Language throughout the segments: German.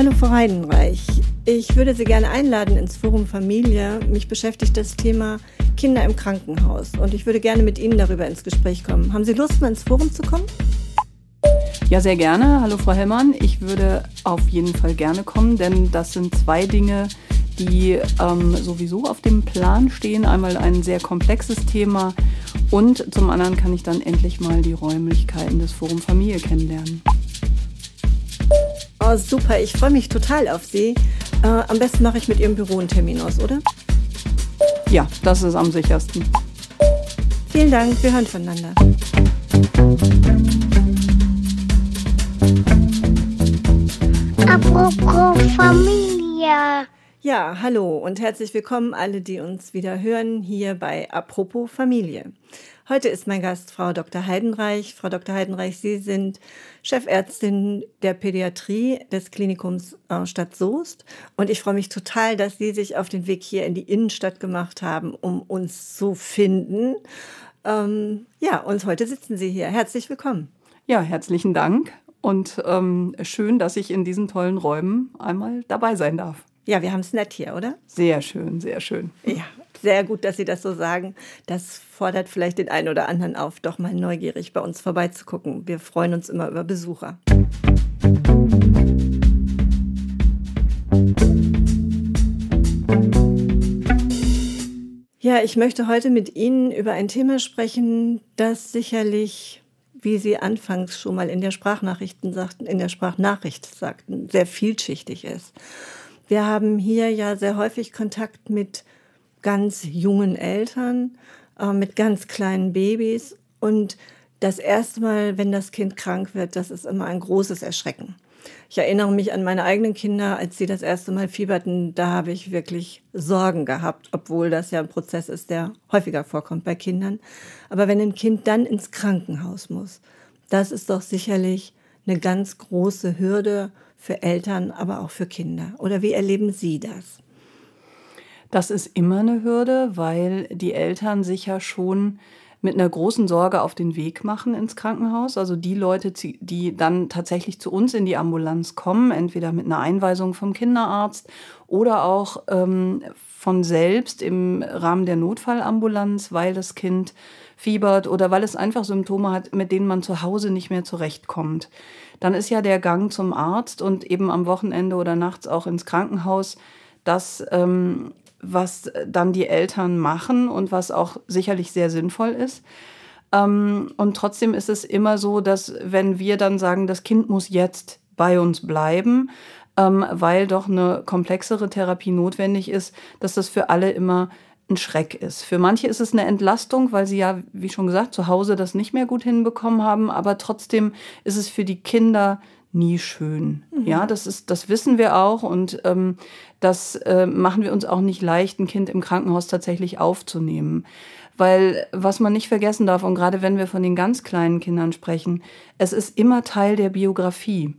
Hallo Frau Heidenreich. Ich würde Sie gerne einladen ins Forum Familie. Mich beschäftigt das Thema Kinder im Krankenhaus und ich würde gerne mit Ihnen darüber ins Gespräch kommen. Haben Sie Lust, mal ins Forum zu kommen? Ja, sehr gerne. Hallo Frau Hellmann. Ich würde auf jeden Fall gerne kommen, denn das sind zwei Dinge, die ähm, sowieso auf dem Plan stehen. Einmal ein sehr komplexes Thema und zum anderen kann ich dann endlich mal die Räumlichkeiten des Forum Familie kennenlernen. Oh, super. Ich freue mich total auf Sie. Äh, am besten mache ich mit Ihrem Büro einen Termin aus, oder? Ja, das ist am sichersten. Vielen Dank. Wir hören voneinander. Apropos Familie. Ja, hallo und herzlich willkommen alle, die uns wieder hören hier bei Apropos Familie. Heute ist mein Gast Frau Dr. Heidenreich. Frau Dr. Heidenreich, Sie sind Chefärztin der Pädiatrie des Klinikums äh, Stadt Soest und ich freue mich total, dass Sie sich auf den Weg hier in die Innenstadt gemacht haben, um uns zu finden. Ähm, ja, und heute sitzen Sie hier. Herzlich willkommen. Ja, herzlichen Dank und ähm, schön, dass ich in diesen tollen Räumen einmal dabei sein darf. Ja, wir haben es nett hier, oder? Sehr schön, sehr schön. Ja, sehr gut, dass Sie das so sagen. Das fordert vielleicht den einen oder anderen auf, doch mal neugierig bei uns vorbeizugucken. Wir freuen uns immer über Besucher. Ja, ich möchte heute mit Ihnen über ein Thema sprechen, das sicherlich, wie Sie anfangs schon mal in der Sprachnachrichten sagten, in der Sprachnachricht sagten, sehr vielschichtig ist. Wir haben hier ja sehr häufig Kontakt mit ganz jungen Eltern, äh, mit ganz kleinen Babys. Und das erste Mal, wenn das Kind krank wird, das ist immer ein großes Erschrecken. Ich erinnere mich an meine eigenen Kinder, als sie das erste Mal fieberten, da habe ich wirklich Sorgen gehabt, obwohl das ja ein Prozess ist, der häufiger vorkommt bei Kindern. Aber wenn ein Kind dann ins Krankenhaus muss, das ist doch sicherlich eine ganz große Hürde für Eltern, aber auch für Kinder. Oder wie erleben Sie das? Das ist immer eine Hürde, weil die Eltern sich ja schon mit einer großen Sorge auf den Weg machen ins Krankenhaus. Also die Leute, die dann tatsächlich zu uns in die Ambulanz kommen, entweder mit einer Einweisung vom Kinderarzt oder auch ähm, von selbst im Rahmen der Notfallambulanz, weil das Kind fiebert oder weil es einfach Symptome hat, mit denen man zu Hause nicht mehr zurechtkommt. Dann ist ja der Gang zum Arzt und eben am Wochenende oder nachts auch ins Krankenhaus das, ähm, was dann die Eltern machen und was auch sicherlich sehr sinnvoll ist. Ähm, und trotzdem ist es immer so, dass wenn wir dann sagen, das Kind muss jetzt bei uns bleiben, ähm, weil doch eine komplexere Therapie notwendig ist, dass das für alle immer ein Schreck ist. Für manche ist es eine Entlastung, weil sie ja, wie schon gesagt, zu Hause das nicht mehr gut hinbekommen haben, aber trotzdem ist es für die Kinder nie schön. Mhm. Ja, das ist, das wissen wir auch und ähm, das äh, machen wir uns auch nicht leicht, ein Kind im Krankenhaus tatsächlich aufzunehmen. Weil was man nicht vergessen darf, und gerade wenn wir von den ganz kleinen Kindern sprechen, es ist immer Teil der Biografie.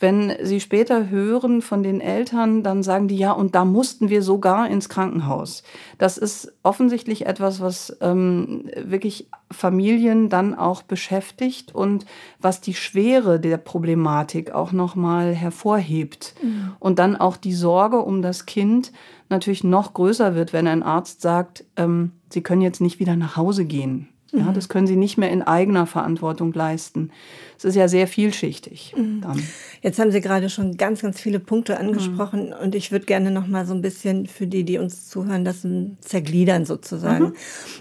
Wenn sie später hören von den Eltern, dann sagen die, ja, und da mussten wir sogar ins Krankenhaus. Das ist offensichtlich etwas, was ähm, wirklich Familien dann auch beschäftigt und was die Schwere der Problematik auch nochmal hervorhebt. Mhm. Und dann auch die Sorge um das Kind natürlich noch größer wird, wenn ein Arzt sagt, ähm, sie können jetzt nicht wieder nach Hause gehen. Ja, mhm. das können sie nicht mehr in eigener Verantwortung leisten. Es ist ja sehr vielschichtig. Mhm. Dann. Jetzt haben Sie gerade schon ganz, ganz viele Punkte angesprochen mhm. und ich würde gerne noch mal so ein bisschen für die, die uns zuhören, das zergliedern sozusagen. Mhm.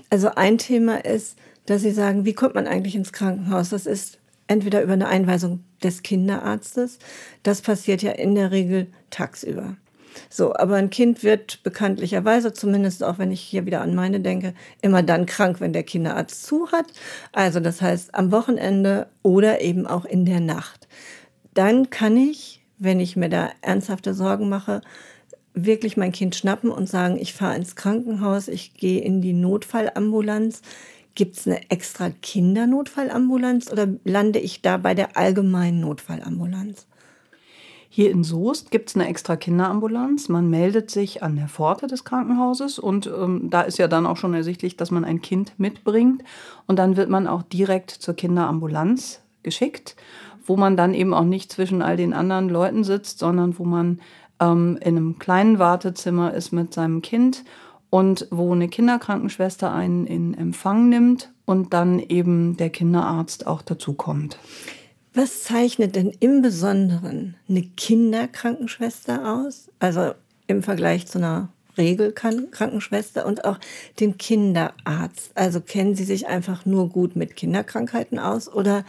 Also ein Thema ist, dass Sie sagen, wie kommt man eigentlich ins Krankenhaus? Das ist entweder über eine Einweisung des Kinderarztes. Das passiert ja in der Regel tagsüber. So, aber ein Kind wird bekanntlicherweise, zumindest auch wenn ich hier wieder an meine denke, immer dann krank, wenn der Kinderarzt zu hat. Also das heißt am Wochenende oder eben auch in der Nacht. Dann kann ich, wenn ich mir da ernsthafte Sorgen mache, wirklich mein Kind schnappen und sagen, ich fahre ins Krankenhaus, ich gehe in die Notfallambulanz. Gibt es eine extra Kindernotfallambulanz oder lande ich da bei der allgemeinen Notfallambulanz? Hier in Soest gibt es eine extra Kinderambulanz. Man meldet sich an der Pforte des Krankenhauses und ähm, da ist ja dann auch schon ersichtlich, dass man ein Kind mitbringt. Und dann wird man auch direkt zur Kinderambulanz geschickt, wo man dann eben auch nicht zwischen all den anderen Leuten sitzt, sondern wo man ähm, in einem kleinen Wartezimmer ist mit seinem Kind und wo eine Kinderkrankenschwester einen in Empfang nimmt und dann eben der Kinderarzt auch dazukommt. Was zeichnet denn im Besonderen eine Kinderkrankenschwester aus? Also im Vergleich zu einer Regelkrankenschwester und auch den Kinderarzt. Also kennen Sie sich einfach nur gut mit Kinderkrankheiten aus oder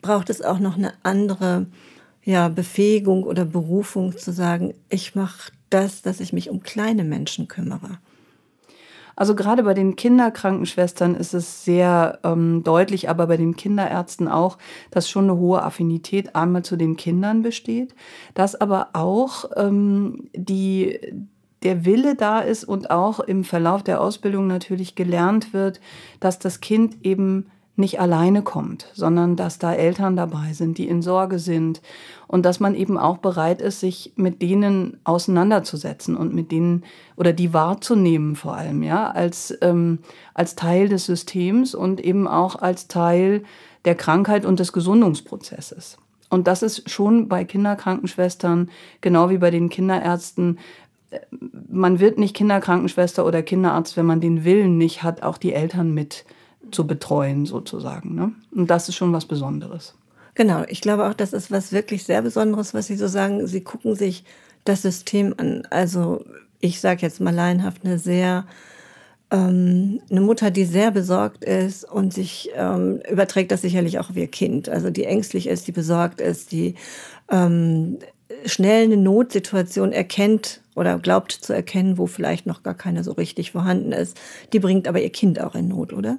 braucht es auch noch eine andere ja, Befähigung oder Berufung zu sagen, ich mache das, dass ich mich um kleine Menschen kümmere? Also gerade bei den Kinderkrankenschwestern ist es sehr ähm, deutlich, aber bei den Kinderärzten auch, dass schon eine hohe Affinität einmal zu den Kindern besteht, dass aber auch ähm, die, der Wille da ist und auch im Verlauf der Ausbildung natürlich gelernt wird, dass das Kind eben nicht alleine kommt, sondern dass da Eltern dabei sind, die in Sorge sind und dass man eben auch bereit ist, sich mit denen auseinanderzusetzen und mit denen oder die wahrzunehmen vor allem, ja, als, ähm, als Teil des Systems und eben auch als Teil der Krankheit und des Gesundungsprozesses. Und das ist schon bei Kinderkrankenschwestern, genau wie bei den Kinderärzten, äh, man wird nicht Kinderkrankenschwester oder Kinderarzt, wenn man den Willen nicht hat, auch die Eltern mit zu betreuen sozusagen. Ne? Und das ist schon was Besonderes. Genau, ich glaube auch, das ist was wirklich sehr Besonderes, was Sie so sagen. Sie gucken sich das System an. Also ich sage jetzt mal laienhaft eine sehr ähm, eine Mutter, die sehr besorgt ist und sich ähm, überträgt das sicherlich auch auf ihr Kind. Also die ängstlich ist, die besorgt ist, die ähm, schnell eine Notsituation erkennt oder glaubt zu erkennen, wo vielleicht noch gar keine so richtig vorhanden ist. Die bringt aber ihr Kind auch in Not, oder?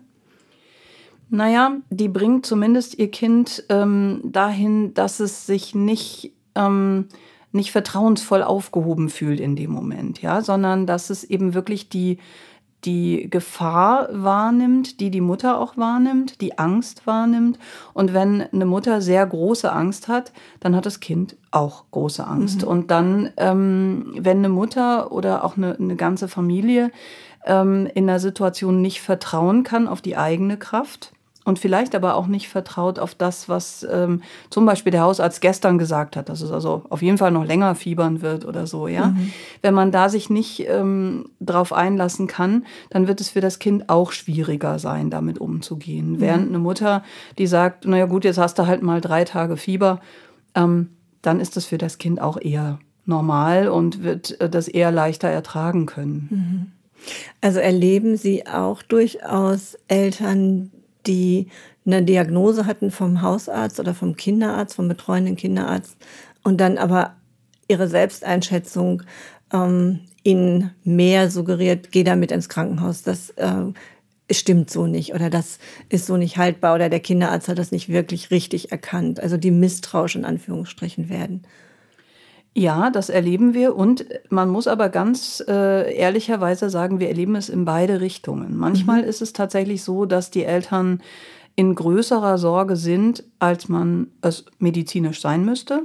Naja, die bringt zumindest ihr Kind ähm, dahin, dass es sich nicht, ähm, nicht vertrauensvoll aufgehoben fühlt in dem Moment, ja, sondern dass es eben wirklich die, die Gefahr wahrnimmt, die die Mutter auch wahrnimmt, die Angst wahrnimmt. Und wenn eine Mutter sehr große Angst hat, dann hat das Kind auch große Angst. Mhm. Und dann, ähm, wenn eine Mutter oder auch eine, eine ganze Familie ähm, in einer Situation nicht vertrauen kann auf die eigene Kraft, und vielleicht aber auch nicht vertraut auf das, was ähm, zum Beispiel der Hausarzt gestern gesagt hat, dass es also auf jeden Fall noch länger fiebern wird oder so, ja. Mhm. Wenn man da sich nicht ähm, drauf einlassen kann, dann wird es für das Kind auch schwieriger sein, damit umzugehen. Mhm. Während eine Mutter, die sagt, naja gut, jetzt hast du halt mal drei Tage Fieber, ähm, dann ist das für das Kind auch eher normal und wird äh, das eher leichter ertragen können. Mhm. Also erleben Sie auch durchaus Eltern, die eine Diagnose hatten vom Hausarzt oder vom Kinderarzt, vom betreuenden Kinderarzt und dann aber ihre Selbsteinschätzung ähm, ihnen mehr suggeriert, geh damit ins Krankenhaus. Das äh, stimmt so nicht oder das ist so nicht haltbar oder der Kinderarzt hat das nicht wirklich richtig erkannt. Also die misstrauisch in Anführungsstrichen werden. Ja, das erleben wir und man muss aber ganz äh, ehrlicherweise sagen, wir erleben es in beide Richtungen. Manchmal mhm. ist es tatsächlich so, dass die Eltern in größerer Sorge sind, als man es medizinisch sein müsste.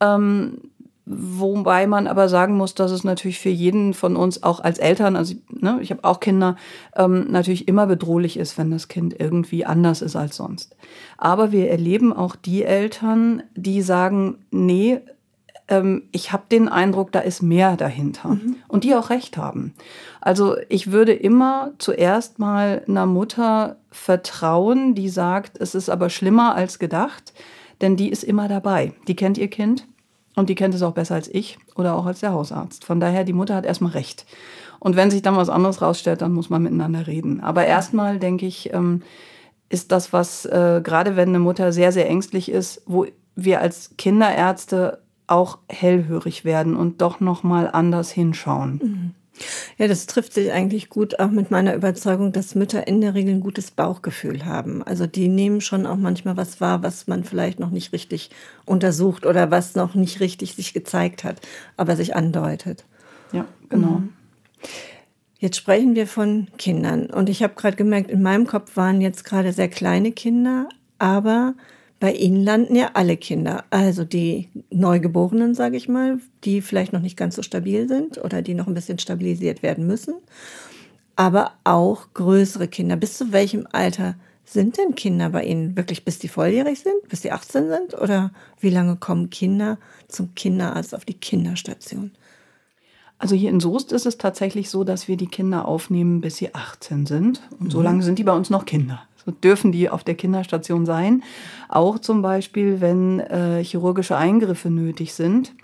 Ähm, wobei man aber sagen muss, dass es natürlich für jeden von uns auch als Eltern, also ne, ich habe auch Kinder, ähm, natürlich immer bedrohlich ist, wenn das Kind irgendwie anders ist als sonst. Aber wir erleben auch die Eltern, die sagen, nee, ähm, ich habe den Eindruck, da ist mehr dahinter. Mhm. Und die auch recht haben. Also ich würde immer zuerst mal einer Mutter vertrauen, die sagt, es ist aber schlimmer als gedacht, denn die ist immer dabei. Die kennt ihr Kind und die kennt es auch besser als ich oder auch als der Hausarzt. Von daher, die Mutter hat erstmal recht. Und wenn sich dann was anderes rausstellt, dann muss man miteinander reden. Aber erstmal denke ich, ähm, ist das, was äh, gerade wenn eine Mutter sehr, sehr ängstlich ist, wo wir als Kinderärzte auch hellhörig werden und doch noch mal anders hinschauen. Mhm. Ja, das trifft sich eigentlich gut auch mit meiner Überzeugung, dass Mütter in der Regel ein gutes Bauchgefühl haben. Also die nehmen schon auch manchmal was wahr, was man vielleicht noch nicht richtig untersucht oder was noch nicht richtig sich gezeigt hat, aber sich andeutet. Ja, genau. Mhm. Jetzt sprechen wir von Kindern und ich habe gerade gemerkt, in meinem Kopf waren jetzt gerade sehr kleine Kinder, aber bei Ihnen landen ja alle Kinder, also die Neugeborenen, sage ich mal, die vielleicht noch nicht ganz so stabil sind oder die noch ein bisschen stabilisiert werden müssen, aber auch größere Kinder. Bis zu welchem Alter sind denn Kinder bei Ihnen wirklich bis die volljährig sind, bis die 18 sind? Oder wie lange kommen Kinder zum Kinderarzt auf die Kinderstation? Also hier in Soest ist es tatsächlich so, dass wir die Kinder aufnehmen, bis sie 18 sind. Und so lange sind die bei uns noch Kinder. So dürfen die auf der Kinderstation sein. Auch zum Beispiel, wenn äh, chirurgische Eingriffe nötig sind.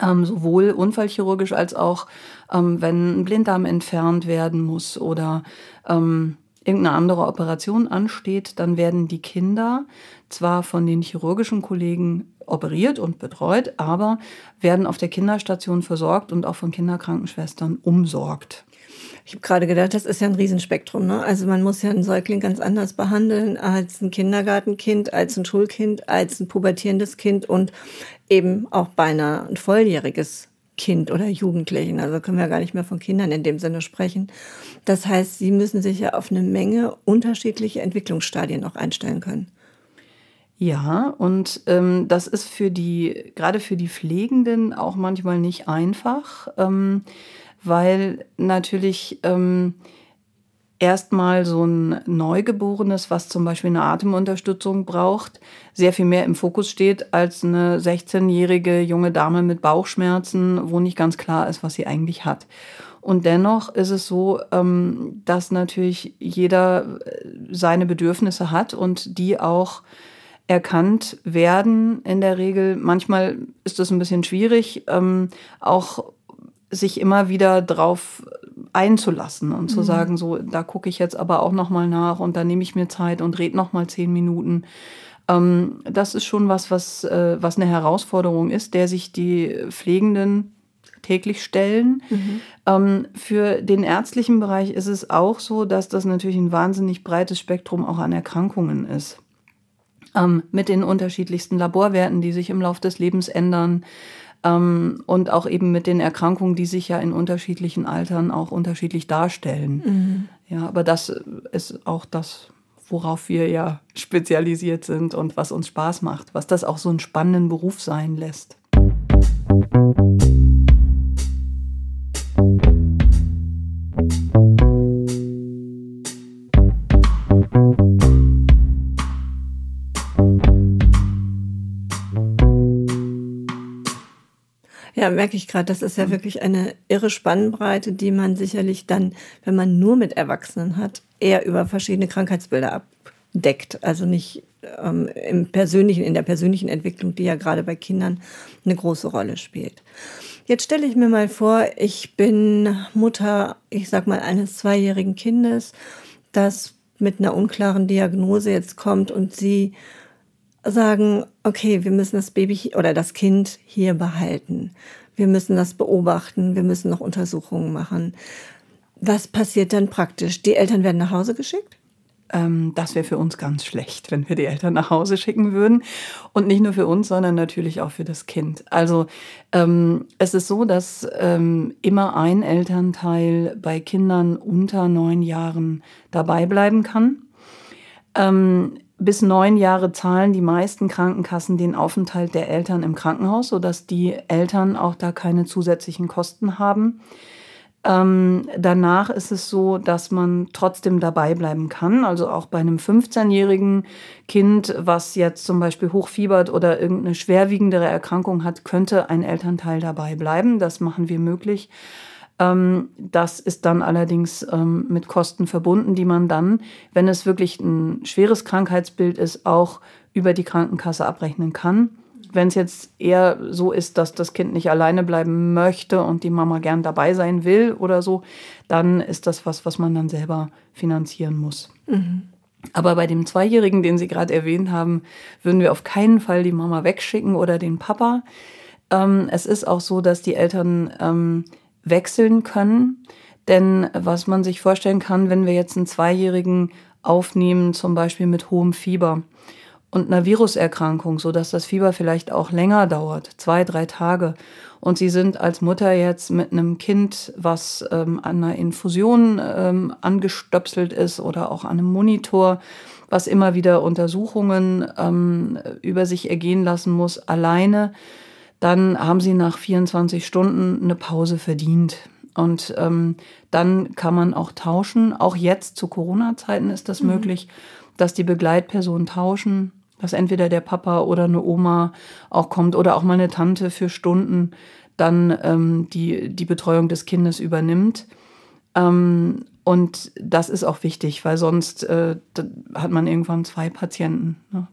Ähm, sowohl unfallchirurgisch als auch, ähm, wenn ein Blinddarm entfernt werden muss oder ähm, irgendeine andere Operation ansteht, dann werden die Kinder zwar von den chirurgischen Kollegen operiert und betreut, aber werden auf der Kinderstation versorgt und auch von Kinderkrankenschwestern umsorgt. Ich habe gerade gedacht, das ist ja ein Riesenspektrum. Ne? Also man muss ja einen Säugling ganz anders behandeln als ein Kindergartenkind, als ein Schulkind, als ein pubertierendes Kind und eben auch beinahe ein volljähriges Kind oder Jugendlichen. Also können wir gar nicht mehr von Kindern in dem Sinne sprechen. Das heißt, sie müssen sich ja auf eine Menge unterschiedliche Entwicklungsstadien auch einstellen können. Ja, und ähm, das ist für die, gerade für die Pflegenden auch manchmal nicht einfach, ähm, weil natürlich ähm, erstmal so ein Neugeborenes, was zum Beispiel eine Atemunterstützung braucht, sehr viel mehr im Fokus steht als eine 16-jährige junge Dame mit Bauchschmerzen, wo nicht ganz klar ist, was sie eigentlich hat. Und dennoch ist es so, ähm, dass natürlich jeder äh, seine Bedürfnisse hat und die auch erkannt werden in der Regel. Manchmal ist das ein bisschen schwierig, ähm, auch sich immer wieder drauf einzulassen und zu mhm. sagen, so, da gucke ich jetzt aber auch nochmal nach und da nehme ich mir Zeit und rede nochmal zehn Minuten. Ähm, das ist schon was, was, äh, was eine Herausforderung ist, der sich die Pflegenden täglich stellen. Mhm. Ähm, für den ärztlichen Bereich ist es auch so, dass das natürlich ein wahnsinnig breites Spektrum auch an Erkrankungen ist. Ähm, mit den unterschiedlichsten Laborwerten, die sich im Laufe des Lebens ändern. Ähm, und auch eben mit den Erkrankungen, die sich ja in unterschiedlichen Altern auch unterschiedlich darstellen. Mhm. Ja, aber das ist auch das, worauf wir ja spezialisiert sind und was uns Spaß macht, was das auch so einen spannenden Beruf sein lässt. Ja, merke ich gerade, das ist ja wirklich eine irre Spannbreite, die man sicherlich dann, wenn man nur mit Erwachsenen hat, eher über verschiedene Krankheitsbilder abdeckt. Also nicht ähm, im persönlichen, in der persönlichen Entwicklung, die ja gerade bei Kindern eine große Rolle spielt. Jetzt stelle ich mir mal vor, ich bin Mutter, ich sag mal, eines zweijährigen Kindes, das mit einer unklaren Diagnose jetzt kommt und sie sagen, okay, wir müssen das Baby oder das Kind hier behalten. Wir müssen das beobachten. Wir müssen noch Untersuchungen machen. Was passiert dann praktisch? Die Eltern werden nach Hause geschickt? Ähm, das wäre für uns ganz schlecht, wenn wir die Eltern nach Hause schicken würden. Und nicht nur für uns, sondern natürlich auch für das Kind. Also ähm, es ist so, dass ähm, immer ein Elternteil bei Kindern unter neun Jahren dabei bleiben kann. Ähm, bis neun Jahre zahlen die meisten Krankenkassen den Aufenthalt der Eltern im Krankenhaus, sodass die Eltern auch da keine zusätzlichen Kosten haben. Ähm, danach ist es so, dass man trotzdem dabei bleiben kann. Also auch bei einem 15-jährigen Kind, was jetzt zum Beispiel hochfiebert oder irgendeine schwerwiegendere Erkrankung hat, könnte ein Elternteil dabei bleiben. Das machen wir möglich. Ähm, das ist dann allerdings ähm, mit Kosten verbunden, die man dann, wenn es wirklich ein schweres Krankheitsbild ist, auch über die Krankenkasse abrechnen kann. Wenn es jetzt eher so ist, dass das Kind nicht alleine bleiben möchte und die Mama gern dabei sein will oder so, dann ist das was, was man dann selber finanzieren muss. Mhm. Aber bei dem Zweijährigen, den Sie gerade erwähnt haben, würden wir auf keinen Fall die Mama wegschicken oder den Papa. Ähm, es ist auch so, dass die Eltern wechseln können. Denn was man sich vorstellen kann, wenn wir jetzt einen Zweijährigen aufnehmen, zum Beispiel mit hohem Fieber und einer Viruserkrankung, so dass das Fieber vielleicht auch länger dauert, zwei, drei Tage. Und Sie sind als Mutter jetzt mit einem Kind, was ähm, an einer Infusion ähm, angestöpselt ist oder auch an einem Monitor, was immer wieder Untersuchungen ähm, über sich ergehen lassen muss, alleine dann haben sie nach 24 Stunden eine Pause verdient. Und ähm, dann kann man auch tauschen. Auch jetzt zu Corona-Zeiten ist das mhm. möglich, dass die Begleitpersonen tauschen, dass entweder der Papa oder eine Oma auch kommt oder auch mal eine Tante für Stunden dann ähm, die, die Betreuung des Kindes übernimmt. Ähm, und das ist auch wichtig, weil sonst äh, hat man irgendwann zwei Patienten. Ne.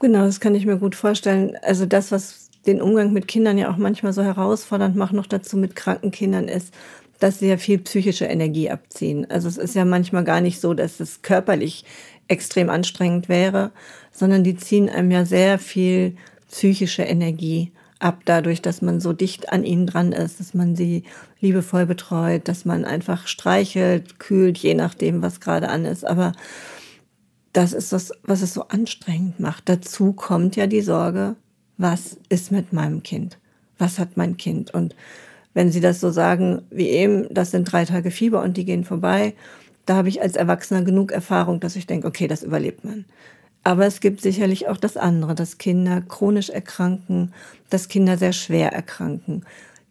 Genau, das kann ich mir gut vorstellen. Also das, was den Umgang mit Kindern ja auch manchmal so herausfordernd macht, noch dazu mit kranken Kindern ist, dass sie ja viel psychische Energie abziehen. Also es ist ja manchmal gar nicht so, dass es körperlich extrem anstrengend wäre, sondern die ziehen einem ja sehr viel psychische Energie ab, dadurch, dass man so dicht an ihnen dran ist, dass man sie liebevoll betreut, dass man einfach streichelt, kühlt, je nachdem, was gerade an ist. Aber das ist das, was es so anstrengend macht. Dazu kommt ja die Sorge, was ist mit meinem Kind? Was hat mein Kind? Und wenn Sie das so sagen wie eben, das sind drei Tage Fieber und die gehen vorbei, da habe ich als Erwachsener genug Erfahrung, dass ich denke, okay, das überlebt man. Aber es gibt sicherlich auch das andere, dass Kinder chronisch erkranken, dass Kinder sehr schwer erkranken.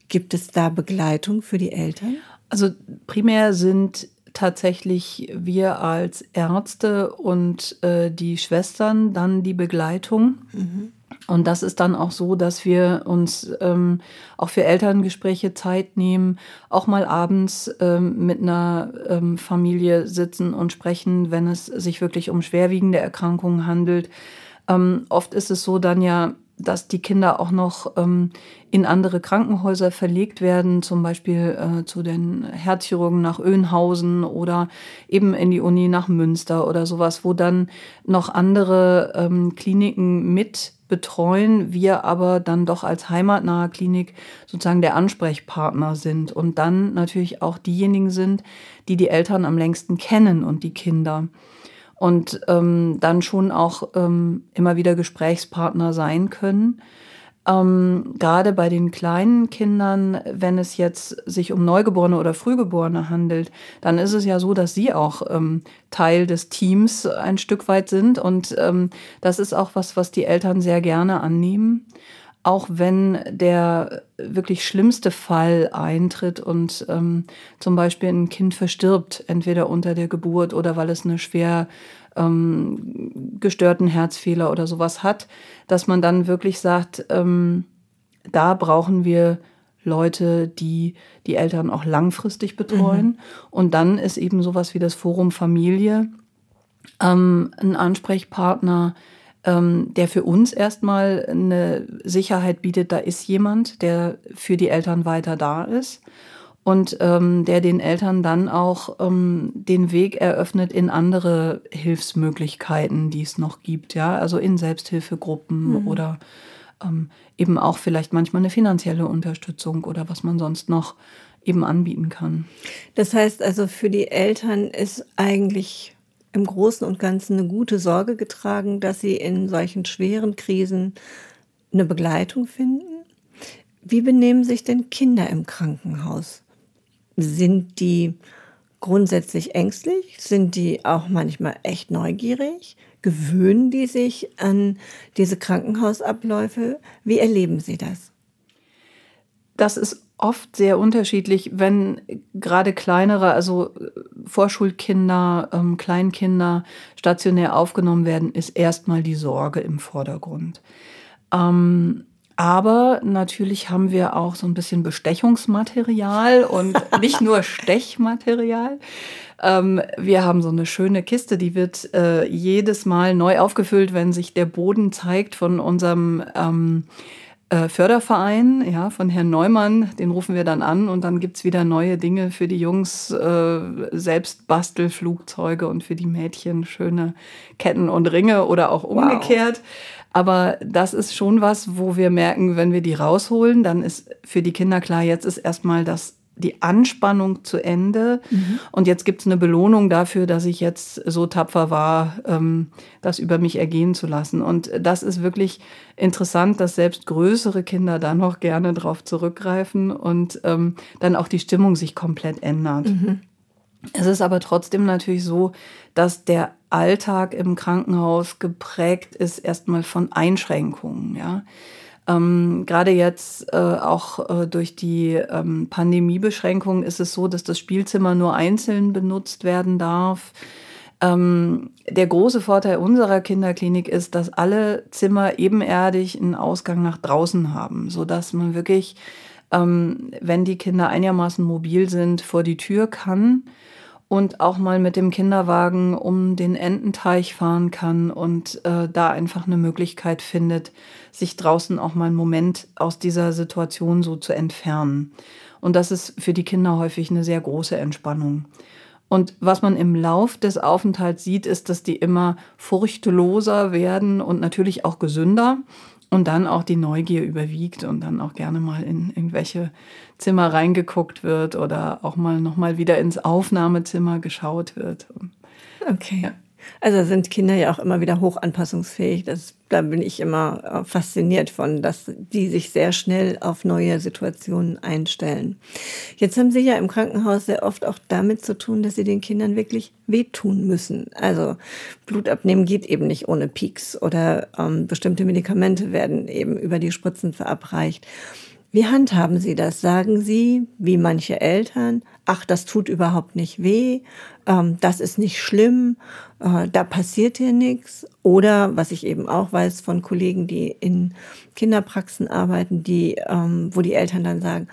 Gibt es da Begleitung für die Eltern? Also primär sind tatsächlich wir als Ärzte und äh, die Schwestern dann die Begleitung. Mhm. Und das ist dann auch so, dass wir uns ähm, auch für Elterngespräche Zeit nehmen, auch mal abends ähm, mit einer ähm, Familie sitzen und sprechen, wenn es sich wirklich um schwerwiegende Erkrankungen handelt. Ähm, oft ist es so dann ja, dass die Kinder auch noch ähm, in andere Krankenhäuser verlegt werden, zum Beispiel äh, zu den Herzchirurgen nach Önhausen oder eben in die Uni nach Münster oder sowas, wo dann noch andere ähm, Kliniken mit betreuen, wir aber dann doch als heimatnahe Klinik sozusagen der Ansprechpartner sind und dann natürlich auch diejenigen sind, die die Eltern am längsten kennen und die Kinder und ähm, dann schon auch ähm, immer wieder Gesprächspartner sein können. Ähm, gerade bei den kleinen Kindern, wenn es jetzt sich um Neugeborene oder Frühgeborene handelt, dann ist es ja so, dass sie auch ähm, Teil des Teams ein Stück weit sind. Und ähm, das ist auch was, was die Eltern sehr gerne annehmen auch wenn der wirklich schlimmste Fall eintritt und ähm, zum Beispiel ein Kind verstirbt, entweder unter der Geburt oder weil es eine schwer ähm, gestörten Herzfehler oder sowas hat, dass man dann wirklich sagt, ähm, da brauchen wir Leute, die die Eltern auch langfristig betreuen. Mhm. Und dann ist eben sowas wie das Forum Familie ähm, ein Ansprechpartner, ähm, der für uns erstmal eine Sicherheit bietet, da ist jemand, der für die Eltern weiter da ist und ähm, der den Eltern dann auch ähm, den Weg eröffnet in andere Hilfsmöglichkeiten, die es noch gibt, ja, also in Selbsthilfegruppen mhm. oder ähm, eben auch vielleicht manchmal eine finanzielle Unterstützung oder was man sonst noch eben anbieten kann. Das heißt also, für die Eltern ist eigentlich im Großen und Ganzen eine gute Sorge getragen, dass sie in solchen schweren Krisen eine Begleitung finden. Wie benehmen sich denn Kinder im Krankenhaus? Sind die grundsätzlich ängstlich? Sind die auch manchmal echt neugierig? Gewöhnen die sich an diese Krankenhausabläufe? Wie erleben Sie das? Das ist oft sehr unterschiedlich, wenn gerade kleinere, also äh, Vorschulkinder, ähm, Kleinkinder stationär aufgenommen werden, ist erstmal die Sorge im Vordergrund. Ähm, aber natürlich haben wir auch so ein bisschen Bestechungsmaterial und nicht nur Stechmaterial. Ähm, wir haben so eine schöne Kiste, die wird äh, jedes Mal neu aufgefüllt, wenn sich der Boden zeigt von unserem ähm, äh, Förderverein, ja, von Herrn Neumann, den rufen wir dann an und dann gibt's wieder neue Dinge für die Jungs, äh, Selbstbastelflugzeuge und für die Mädchen schöne Ketten und Ringe oder auch umgekehrt. Wow. Aber das ist schon was, wo wir merken, wenn wir die rausholen, dann ist für die Kinder klar, jetzt ist erstmal das die Anspannung zu Ende. Mhm. Und jetzt gibt's eine Belohnung dafür, dass ich jetzt so tapfer war, ähm, das über mich ergehen zu lassen. Und das ist wirklich interessant, dass selbst größere Kinder da noch gerne drauf zurückgreifen und ähm, dann auch die Stimmung sich komplett ändert. Mhm. Es ist aber trotzdem natürlich so, dass der Alltag im Krankenhaus geprägt ist erstmal von Einschränkungen, ja. Ähm, Gerade jetzt äh, auch äh, durch die ähm, Pandemiebeschränkungen ist es so, dass das Spielzimmer nur einzeln benutzt werden darf. Ähm, der große Vorteil unserer Kinderklinik ist, dass alle Zimmer ebenerdig einen Ausgang nach draußen haben, sodass man wirklich, ähm, wenn die Kinder einigermaßen mobil sind, vor die Tür kann und auch mal mit dem Kinderwagen um den Ententeich fahren kann und äh, da einfach eine Möglichkeit findet, sich draußen auch mal einen Moment aus dieser Situation so zu entfernen. Und das ist für die Kinder häufig eine sehr große Entspannung. Und was man im Lauf des Aufenthalts sieht, ist, dass die immer furchtloser werden und natürlich auch gesünder. Und dann auch die Neugier überwiegt und dann auch gerne mal in irgendwelche Zimmer reingeguckt wird oder auch mal nochmal wieder ins Aufnahmezimmer geschaut wird. Okay. Ja. Also sind Kinder ja auch immer wieder hoch anpassungsfähig. Das, da bin ich immer äh, fasziniert von, dass die sich sehr schnell auf neue Situationen einstellen. Jetzt haben Sie ja im Krankenhaus sehr oft auch damit zu tun, dass Sie den Kindern wirklich wehtun müssen. Also Blut abnehmen geht eben nicht ohne Peaks oder ähm, bestimmte Medikamente werden eben über die Spritzen verabreicht. Wie handhaben Sie das? Sagen Sie, wie manche Eltern, ach, das tut überhaupt nicht weh, ähm, das ist nicht schlimm, äh, da passiert hier nichts. Oder was ich eben auch weiß von Kollegen, die in Kinderpraxen arbeiten, die, ähm, wo die Eltern dann sagen,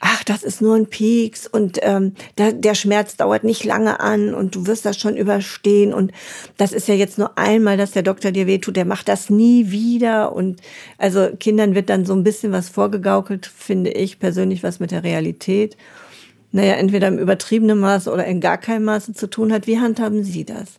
ach, das ist nur ein Pieks und ähm, der, der Schmerz dauert nicht lange an und du wirst das schon überstehen und das ist ja jetzt nur einmal, dass der Doktor dir wehtut, der macht das nie wieder und also Kindern wird dann so ein bisschen was vorgegaukelt, finde ich persönlich was mit der Realität naja, entweder im übertriebenen Maße oder in gar keinem Maße zu tun hat. Wie handhaben Sie das?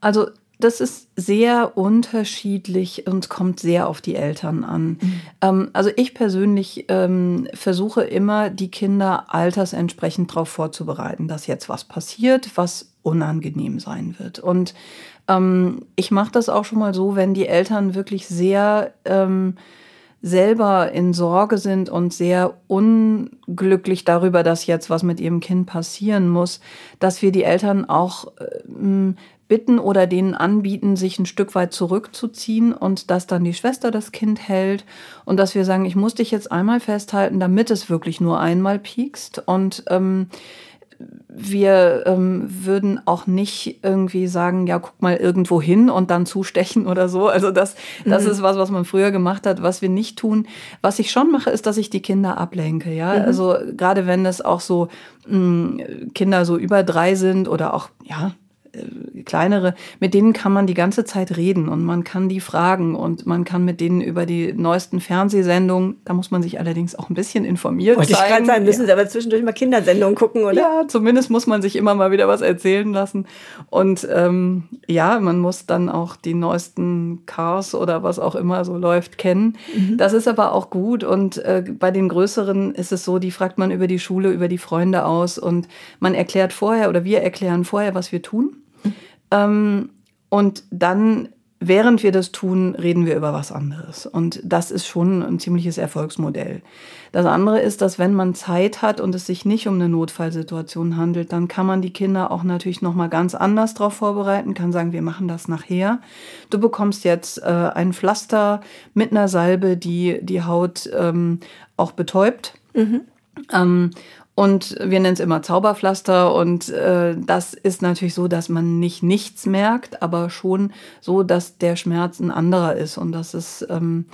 Also das ist sehr unterschiedlich und kommt sehr auf die Eltern an. Mhm. Ähm, also ich persönlich ähm, versuche immer, die Kinder altersentsprechend darauf vorzubereiten, dass jetzt was passiert, was unangenehm sein wird. Und ähm, ich mache das auch schon mal so, wenn die Eltern wirklich sehr ähm, selber in Sorge sind und sehr unglücklich darüber, dass jetzt was mit ihrem Kind passieren muss, dass wir die Eltern auch äh, bitten oder denen anbieten, sich ein Stück weit zurückzuziehen und dass dann die Schwester das Kind hält und dass wir sagen, ich muss dich jetzt einmal festhalten, damit es wirklich nur einmal piekst. Und ähm, wir ähm, würden auch nicht irgendwie sagen, ja, guck mal irgendwo hin und dann zustechen oder so. Also das, das mhm. ist was, was man früher gemacht hat, was wir nicht tun. Was ich schon mache, ist, dass ich die Kinder ablenke. Ja, mhm. also gerade wenn es auch so mh, mm, Kinder so über drei sind oder auch, ja, äh, kleinere, mit denen kann man die ganze Zeit reden und man kann die fragen und man kann mit denen über die neuesten Fernsehsendungen, da muss man sich allerdings auch ein bisschen informiert Wollte sein. Ich gerade sagen, müssen ja. Sie aber zwischendurch mal Kindersendungen gucken, oder? Ja, zumindest muss man sich immer mal wieder was erzählen lassen. Und ähm, ja, man muss dann auch die neuesten Cars oder was auch immer so läuft kennen. Mhm. Das ist aber auch gut und äh, bei den größeren ist es so, die fragt man über die Schule, über die Freunde aus und man erklärt vorher oder wir erklären vorher, was wir tun. Ähm, und dann, während wir das tun, reden wir über was anderes. Und das ist schon ein ziemliches Erfolgsmodell. Das andere ist, dass wenn man Zeit hat und es sich nicht um eine Notfallsituation handelt, dann kann man die Kinder auch natürlich noch mal ganz anders darauf vorbereiten, kann sagen, wir machen das nachher. Du bekommst jetzt äh, ein Pflaster mit einer Salbe, die die Haut ähm, auch betäubt. Mhm. Ähm, und wir nennen es immer Zauberpflaster. Und äh, das ist natürlich so, dass man nicht nichts merkt, aber schon so, dass der Schmerz ein anderer ist. Und das ist ähm,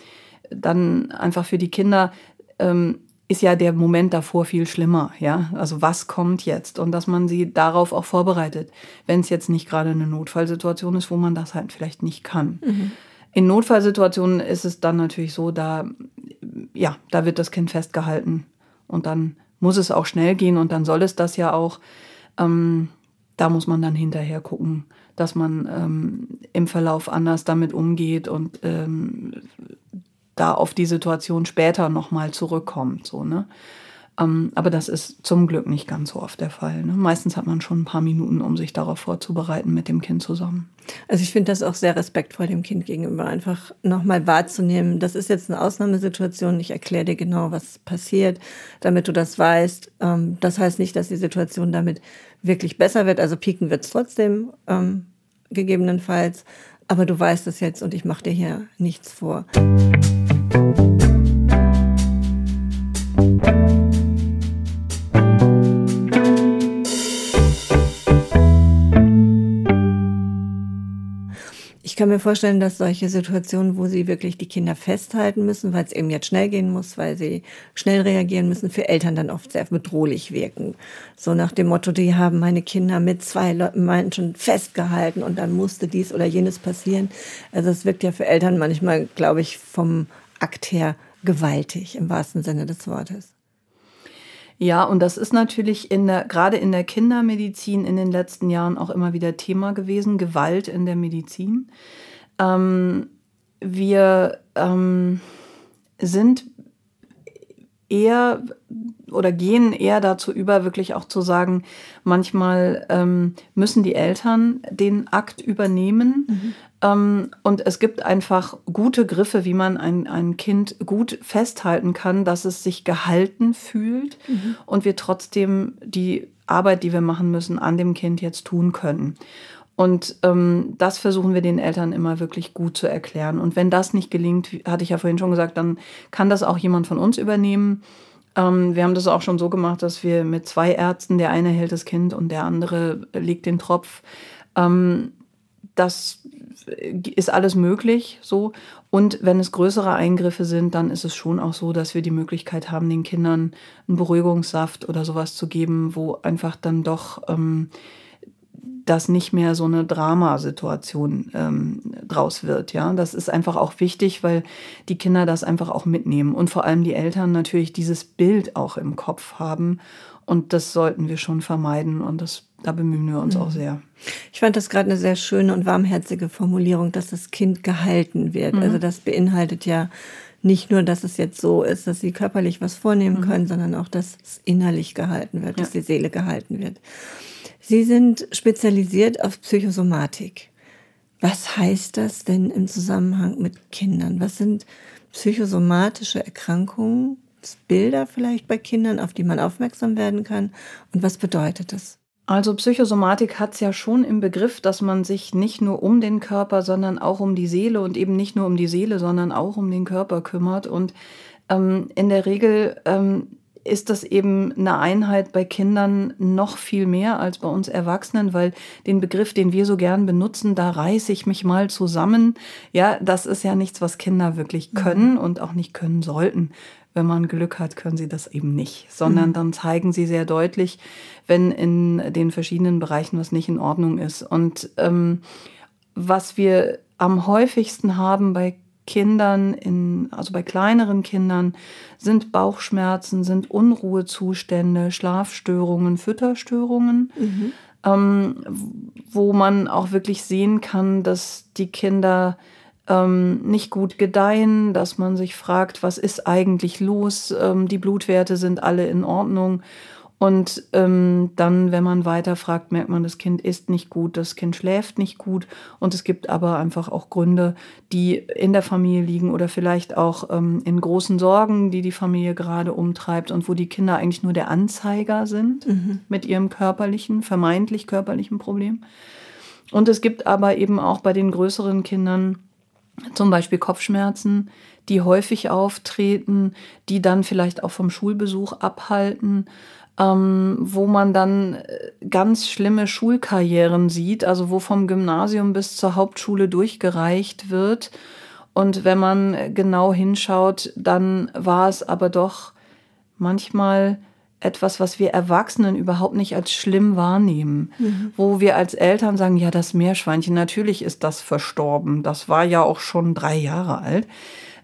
dann einfach für die Kinder ähm, ist ja der Moment davor viel schlimmer, ja. Also was kommt jetzt? Und dass man sie darauf auch vorbereitet, wenn es jetzt nicht gerade eine Notfallsituation ist, wo man das halt vielleicht nicht kann. Mhm. In Notfallsituationen ist es dann natürlich so, da, ja, da wird das Kind festgehalten und dann muss es auch schnell gehen und dann soll es das ja auch. Ähm, da muss man dann hinterher gucken, dass man ähm, im Verlauf anders damit umgeht und ähm, da auf die Situation später nochmal zurückkommt. So, ne? Ähm, aber das ist zum Glück nicht ganz so oft der Fall. Ne? Meistens hat man schon ein paar Minuten, um sich darauf vorzubereiten mit dem Kind zusammen. Also ich finde das auch sehr respektvoll dem Kind gegenüber, einfach nochmal wahrzunehmen, das ist jetzt eine Ausnahmesituation, ich erkläre dir genau, was passiert, damit du das weißt. Ähm, das heißt nicht, dass die Situation damit wirklich besser wird, also pieken wird es trotzdem ähm, gegebenenfalls, aber du weißt es jetzt und ich mache dir hier nichts vor. Mir vorstellen, dass solche Situationen, wo sie wirklich die Kinder festhalten müssen, weil es eben jetzt schnell gehen muss, weil sie schnell reagieren müssen, für Eltern dann oft sehr bedrohlich wirken. So nach dem Motto, die haben meine Kinder mit zwei Menschen festgehalten und dann musste dies oder jenes passieren. Also es wirkt ja für Eltern manchmal, glaube ich, vom Akt her gewaltig im wahrsten Sinne des Wortes. Ja, und das ist natürlich in der, gerade in der Kindermedizin in den letzten Jahren auch immer wieder Thema gewesen, Gewalt in der Medizin. Ähm, wir ähm, sind eher oder gehen eher dazu über, wirklich auch zu sagen, manchmal ähm, müssen die Eltern den Akt übernehmen. Mhm. Ähm, und es gibt einfach gute Griffe, wie man ein, ein Kind gut festhalten kann, dass es sich gehalten fühlt mhm. und wir trotzdem die Arbeit, die wir machen müssen, an dem Kind jetzt tun können. Und ähm, das versuchen wir den Eltern immer wirklich gut zu erklären. Und wenn das nicht gelingt, hatte ich ja vorhin schon gesagt, dann kann das auch jemand von uns übernehmen. Ähm, wir haben das auch schon so gemacht, dass wir mit zwei Ärzten, der eine hält das Kind und der andere legt den Tropf. Ähm, das ist alles möglich so. Und wenn es größere Eingriffe sind, dann ist es schon auch so, dass wir die Möglichkeit haben, den Kindern einen Beruhigungssaft oder sowas zu geben, wo einfach dann doch ähm, dass nicht mehr so eine Dramasituation ähm, draus wird. Ja, das ist einfach auch wichtig, weil die Kinder das einfach auch mitnehmen und vor allem die Eltern natürlich dieses Bild auch im Kopf haben und das sollten wir schon vermeiden und das da bemühen wir uns mhm. auch sehr. Ich fand das gerade eine sehr schöne und warmherzige Formulierung, dass das Kind gehalten wird. Mhm. Also das beinhaltet ja nicht nur, dass es jetzt so ist, dass sie körperlich was vornehmen mhm. können, sondern auch, dass es innerlich gehalten wird, dass ja. die Seele gehalten wird. Sie sind spezialisiert auf Psychosomatik. Was heißt das denn im Zusammenhang mit Kindern? Was sind psychosomatische Erkrankungen? Bilder vielleicht bei Kindern, auf die man aufmerksam werden kann? Und was bedeutet das? Also Psychosomatik hat es ja schon im Begriff, dass man sich nicht nur um den Körper, sondern auch um die Seele und eben nicht nur um die Seele, sondern auch um den Körper kümmert. Und ähm, in der Regel ähm, ist das eben eine Einheit bei Kindern noch viel mehr als bei uns Erwachsenen, weil den Begriff, den wir so gern benutzen, da reiße ich mich mal zusammen. Ja, das ist ja nichts, was Kinder wirklich mhm. können und auch nicht können sollten. Wenn man Glück hat, können sie das eben nicht, sondern mhm. dann zeigen sie sehr deutlich, wenn in den verschiedenen Bereichen was nicht in Ordnung ist. Und ähm, was wir am häufigsten haben bei Kindern, in, also bei kleineren Kindern, sind Bauchschmerzen, sind Unruhezustände, Schlafstörungen, Fütterstörungen, mhm. ähm, wo man auch wirklich sehen kann, dass die Kinder ähm, nicht gut gedeihen, dass man sich fragt, was ist eigentlich los? Ähm, die Blutwerte sind alle in Ordnung und ähm, dann, wenn man weiter fragt, merkt man, das Kind isst nicht gut, das Kind schläft nicht gut. Und es gibt aber einfach auch Gründe, die in der Familie liegen oder vielleicht auch ähm, in großen Sorgen, die die Familie gerade umtreibt und wo die Kinder eigentlich nur der Anzeiger sind mhm. mit ihrem körperlichen, vermeintlich körperlichen Problem. Und es gibt aber eben auch bei den größeren Kindern zum Beispiel Kopfschmerzen, die häufig auftreten, die dann vielleicht auch vom Schulbesuch abhalten ähm, wo man dann äh, ganz schlimme Schulkarrieren sieht, also wo vom Gymnasium bis zur Hauptschule durchgereicht wird. Und wenn man genau hinschaut, dann war es aber doch manchmal etwas, was wir Erwachsenen überhaupt nicht als schlimm wahrnehmen. Mhm. Wo wir als Eltern sagen, ja, das Meerschweinchen, natürlich ist das verstorben. Das war ja auch schon drei Jahre alt.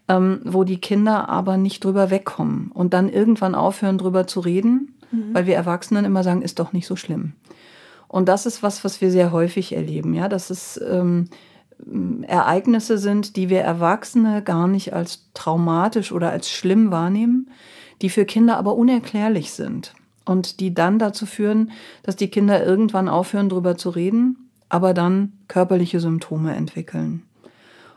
Ähm, wo die Kinder aber nicht drüber wegkommen und dann irgendwann aufhören, drüber zu reden mhm. weil wir Erwachsenen immer sagen, ist doch nicht so schlimm. Und das ist was, was wir sehr häufig erleben, ja, dass es ähm, Ereignisse sind, die wir Erwachsene gar nicht als traumatisch oder als schlimm wahrnehmen, die für Kinder aber unerklärlich sind und die dann dazu führen, dass die Kinder irgendwann aufhören, darüber zu reden, aber dann körperliche Symptome entwickeln.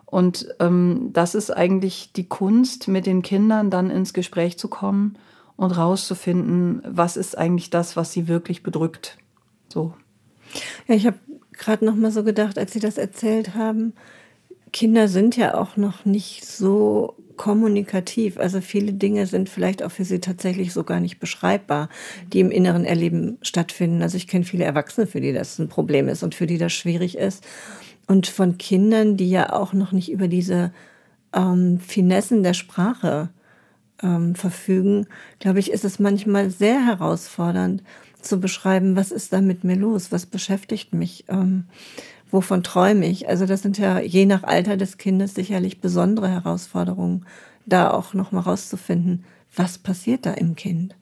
Und ähm, das ist eigentlich die Kunst, mit den Kindern dann ins Gespräch zu kommen und rauszufinden, was ist eigentlich das, was sie wirklich bedrückt. So. Ja, ich habe gerade noch mal so gedacht, als Sie das erzählt haben, Kinder sind ja auch noch nicht so kommunikativ. Also viele Dinge sind vielleicht auch für sie tatsächlich so gar nicht beschreibbar, die im inneren Erleben stattfinden. Also ich kenne viele Erwachsene, für die das ein Problem ist und für die das schwierig ist. Und von Kindern, die ja auch noch nicht über diese ähm, Finessen der Sprache ähm, verfügen, glaube ich, ist es manchmal sehr herausfordernd zu beschreiben, was ist da mit mir los, was beschäftigt mich, ähm, wovon träume ich. Also das sind ja je nach Alter des Kindes sicherlich besondere Herausforderungen, da auch noch mal rauszufinden, was passiert da im Kind.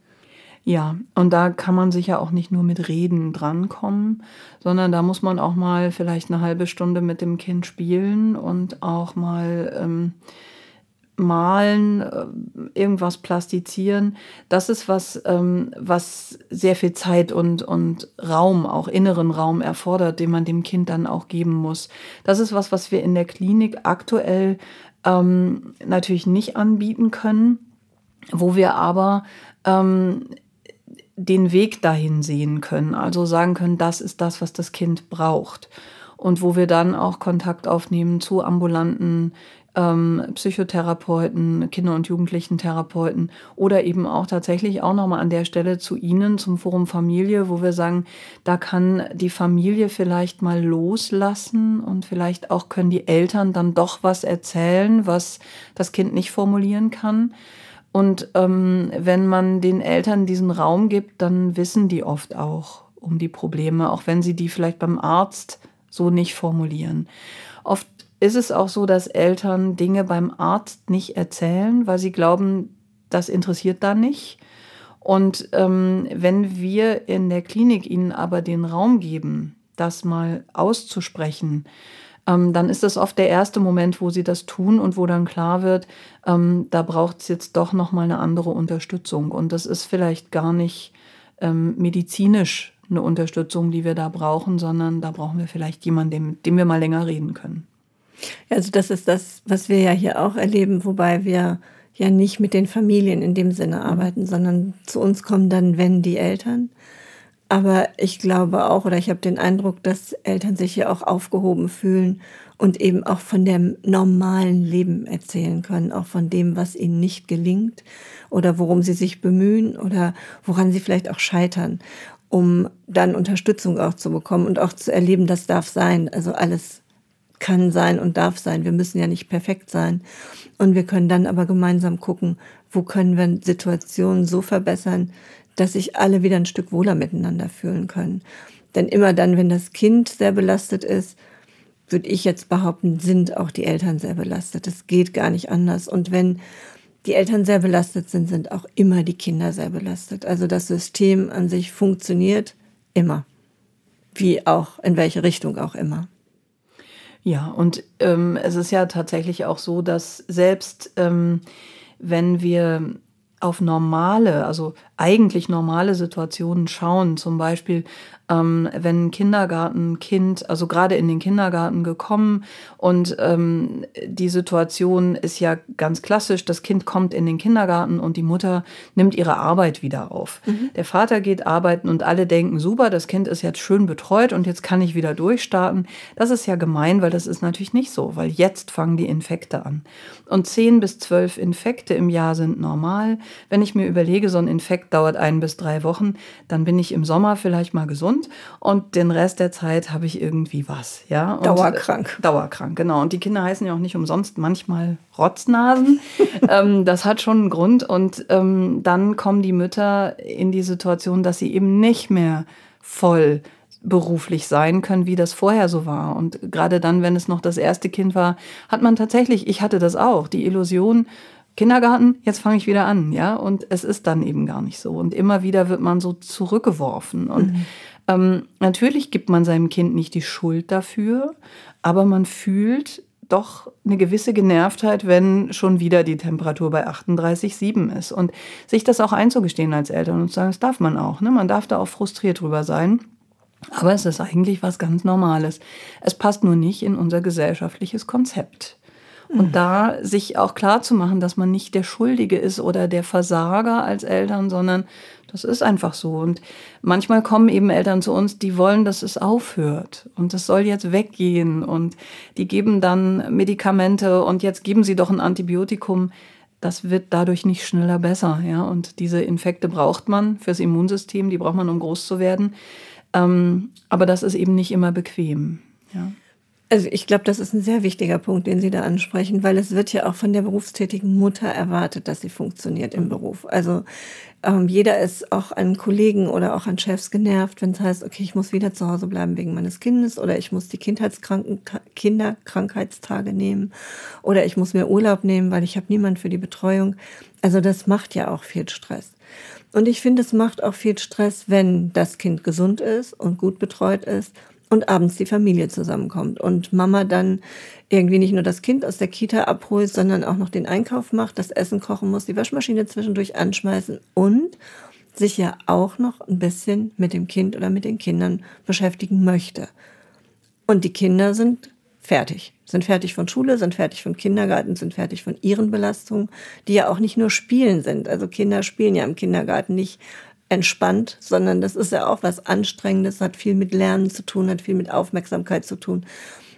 Ja, und da kann man sicher auch nicht nur mit Reden drankommen, sondern da muss man auch mal vielleicht eine halbe Stunde mit dem Kind spielen und auch mal ähm, malen, äh, irgendwas plastizieren. Das ist was, ähm, was sehr viel Zeit und, und Raum, auch inneren Raum erfordert, den man dem Kind dann auch geben muss. Das ist was, was wir in der Klinik aktuell ähm, natürlich nicht anbieten können, wo wir aber ähm, den Weg dahin sehen können. Also sagen können, das ist das, was das Kind braucht. Und wo wir dann auch Kontakt aufnehmen zu ambulanten ähm, Psychotherapeuten, Kinder- und Jugendlichen-Therapeuten oder eben auch tatsächlich auch nochmal an der Stelle zu Ihnen, zum Forum Familie, wo wir sagen, da kann die Familie vielleicht mal loslassen und vielleicht auch können die Eltern dann doch was erzählen, was das Kind nicht formulieren kann. Und ähm, wenn man den Eltern diesen Raum gibt, dann wissen die oft auch um die Probleme, auch wenn sie die vielleicht beim Arzt so nicht formulieren. Oft ist es auch so, dass Eltern Dinge beim Arzt nicht erzählen, weil sie glauben, das interessiert da nicht. Und ähm, wenn wir in der Klinik ihnen aber den Raum geben, das mal auszusprechen, ähm, dann ist das oft der erste Moment, wo sie das tun und wo dann klar wird, ähm, da braucht es jetzt doch noch mal eine andere Unterstützung. Und das ist vielleicht gar nicht ähm, medizinisch eine Unterstützung, die wir da brauchen, sondern da brauchen wir vielleicht jemanden, mit dem wir mal länger reden können. Also das ist das, was wir ja hier auch erleben, wobei wir ja nicht mit den Familien in dem Sinne arbeiten, sondern zu uns kommen dann, wenn die Eltern. Aber ich glaube auch, oder ich habe den Eindruck, dass Eltern sich hier auch aufgehoben fühlen und eben auch von dem normalen Leben erzählen können, auch von dem, was ihnen nicht gelingt oder worum sie sich bemühen oder woran sie vielleicht auch scheitern, um dann Unterstützung auch zu bekommen und auch zu erleben, das darf sein. Also alles kann sein und darf sein. Wir müssen ja nicht perfekt sein. Und wir können dann aber gemeinsam gucken, wo können wir Situationen so verbessern, dass sich alle wieder ein Stück wohler miteinander fühlen können. Denn immer dann, wenn das Kind sehr belastet ist, würde ich jetzt behaupten, sind auch die Eltern sehr belastet. Es geht gar nicht anders. Und wenn die Eltern sehr belastet sind, sind auch immer die Kinder sehr belastet. Also das System an sich funktioniert immer. Wie auch, in welche Richtung auch immer. Ja, und ähm, es ist ja tatsächlich auch so, dass selbst ähm, wenn wir auf normale, also eigentlich normale Situationen schauen. Zum Beispiel, ähm, wenn ein Kindergartenkind, also gerade in den Kindergarten gekommen und ähm, die Situation ist ja ganz klassisch, das Kind kommt in den Kindergarten und die Mutter nimmt ihre Arbeit wieder auf. Mhm. Der Vater geht arbeiten und alle denken, super, das Kind ist jetzt schön betreut und jetzt kann ich wieder durchstarten. Das ist ja gemein, weil das ist natürlich nicht so, weil jetzt fangen die Infekte an. Und zehn bis zwölf Infekte im Jahr sind normal. Wenn ich mir überlege, so ein Infekt dauert ein bis drei Wochen, dann bin ich im Sommer vielleicht mal gesund und den Rest der Zeit habe ich irgendwie was. Ja? Und, dauerkrank. Äh, dauerkrank, genau. Und die Kinder heißen ja auch nicht umsonst manchmal Rotznasen. ähm, das hat schon einen Grund. Und ähm, dann kommen die Mütter in die Situation, dass sie eben nicht mehr voll beruflich sein können, wie das vorher so war. Und gerade dann, wenn es noch das erste Kind war, hat man tatsächlich, ich hatte das auch, die Illusion, Kindergarten, jetzt fange ich wieder an, ja. Und es ist dann eben gar nicht so. Und immer wieder wird man so zurückgeworfen. Und mhm. Ähm, natürlich gibt man seinem Kind nicht die Schuld dafür, aber man fühlt doch eine gewisse Genervtheit, wenn schon wieder die Temperatur bei 38,7 ist. Und sich das auch einzugestehen als Eltern und zu sagen, das darf man auch. Ne? Man darf da auch frustriert drüber sein. Aber es ist eigentlich was ganz Normales. Es passt nur nicht in unser gesellschaftliches Konzept. Und da sich auch klar zu machen, dass man nicht der Schuldige ist oder der Versager als Eltern, sondern das ist einfach so. Und manchmal kommen eben Eltern zu uns, die wollen, dass es aufhört. Und das soll jetzt weggehen. Und die geben dann Medikamente und jetzt geben sie doch ein Antibiotikum. Das wird dadurch nicht schneller besser. Ja? Und diese Infekte braucht man fürs Immunsystem, die braucht man, um groß zu werden. Ähm, aber das ist eben nicht immer bequem. Ja. Also ich glaube, das ist ein sehr wichtiger Punkt, den Sie da ansprechen, weil es wird ja auch von der berufstätigen Mutter erwartet, dass sie funktioniert im Beruf. Also ähm, jeder ist auch an Kollegen oder auch an Chefs genervt, wenn es heißt, okay, ich muss wieder zu Hause bleiben wegen meines Kindes oder ich muss die Kindheitskranken Kinderkrankheitstage nehmen oder ich muss mir Urlaub nehmen, weil ich habe niemand für die Betreuung. Also das macht ja auch viel Stress. Und ich finde, es macht auch viel Stress, wenn das Kind gesund ist und gut betreut ist und abends die Familie zusammenkommt und Mama dann irgendwie nicht nur das Kind aus der Kita abholt, sondern auch noch den Einkauf macht, das Essen kochen muss, die Waschmaschine zwischendurch anschmeißen und sich ja auch noch ein bisschen mit dem Kind oder mit den Kindern beschäftigen möchte. Und die Kinder sind fertig, sind fertig von Schule, sind fertig von Kindergarten, sind fertig von ihren Belastungen, die ja auch nicht nur Spielen sind. Also Kinder spielen ja im Kindergarten nicht entspannt, sondern das ist ja auch was Anstrengendes, hat viel mit Lernen zu tun, hat viel mit Aufmerksamkeit zu tun.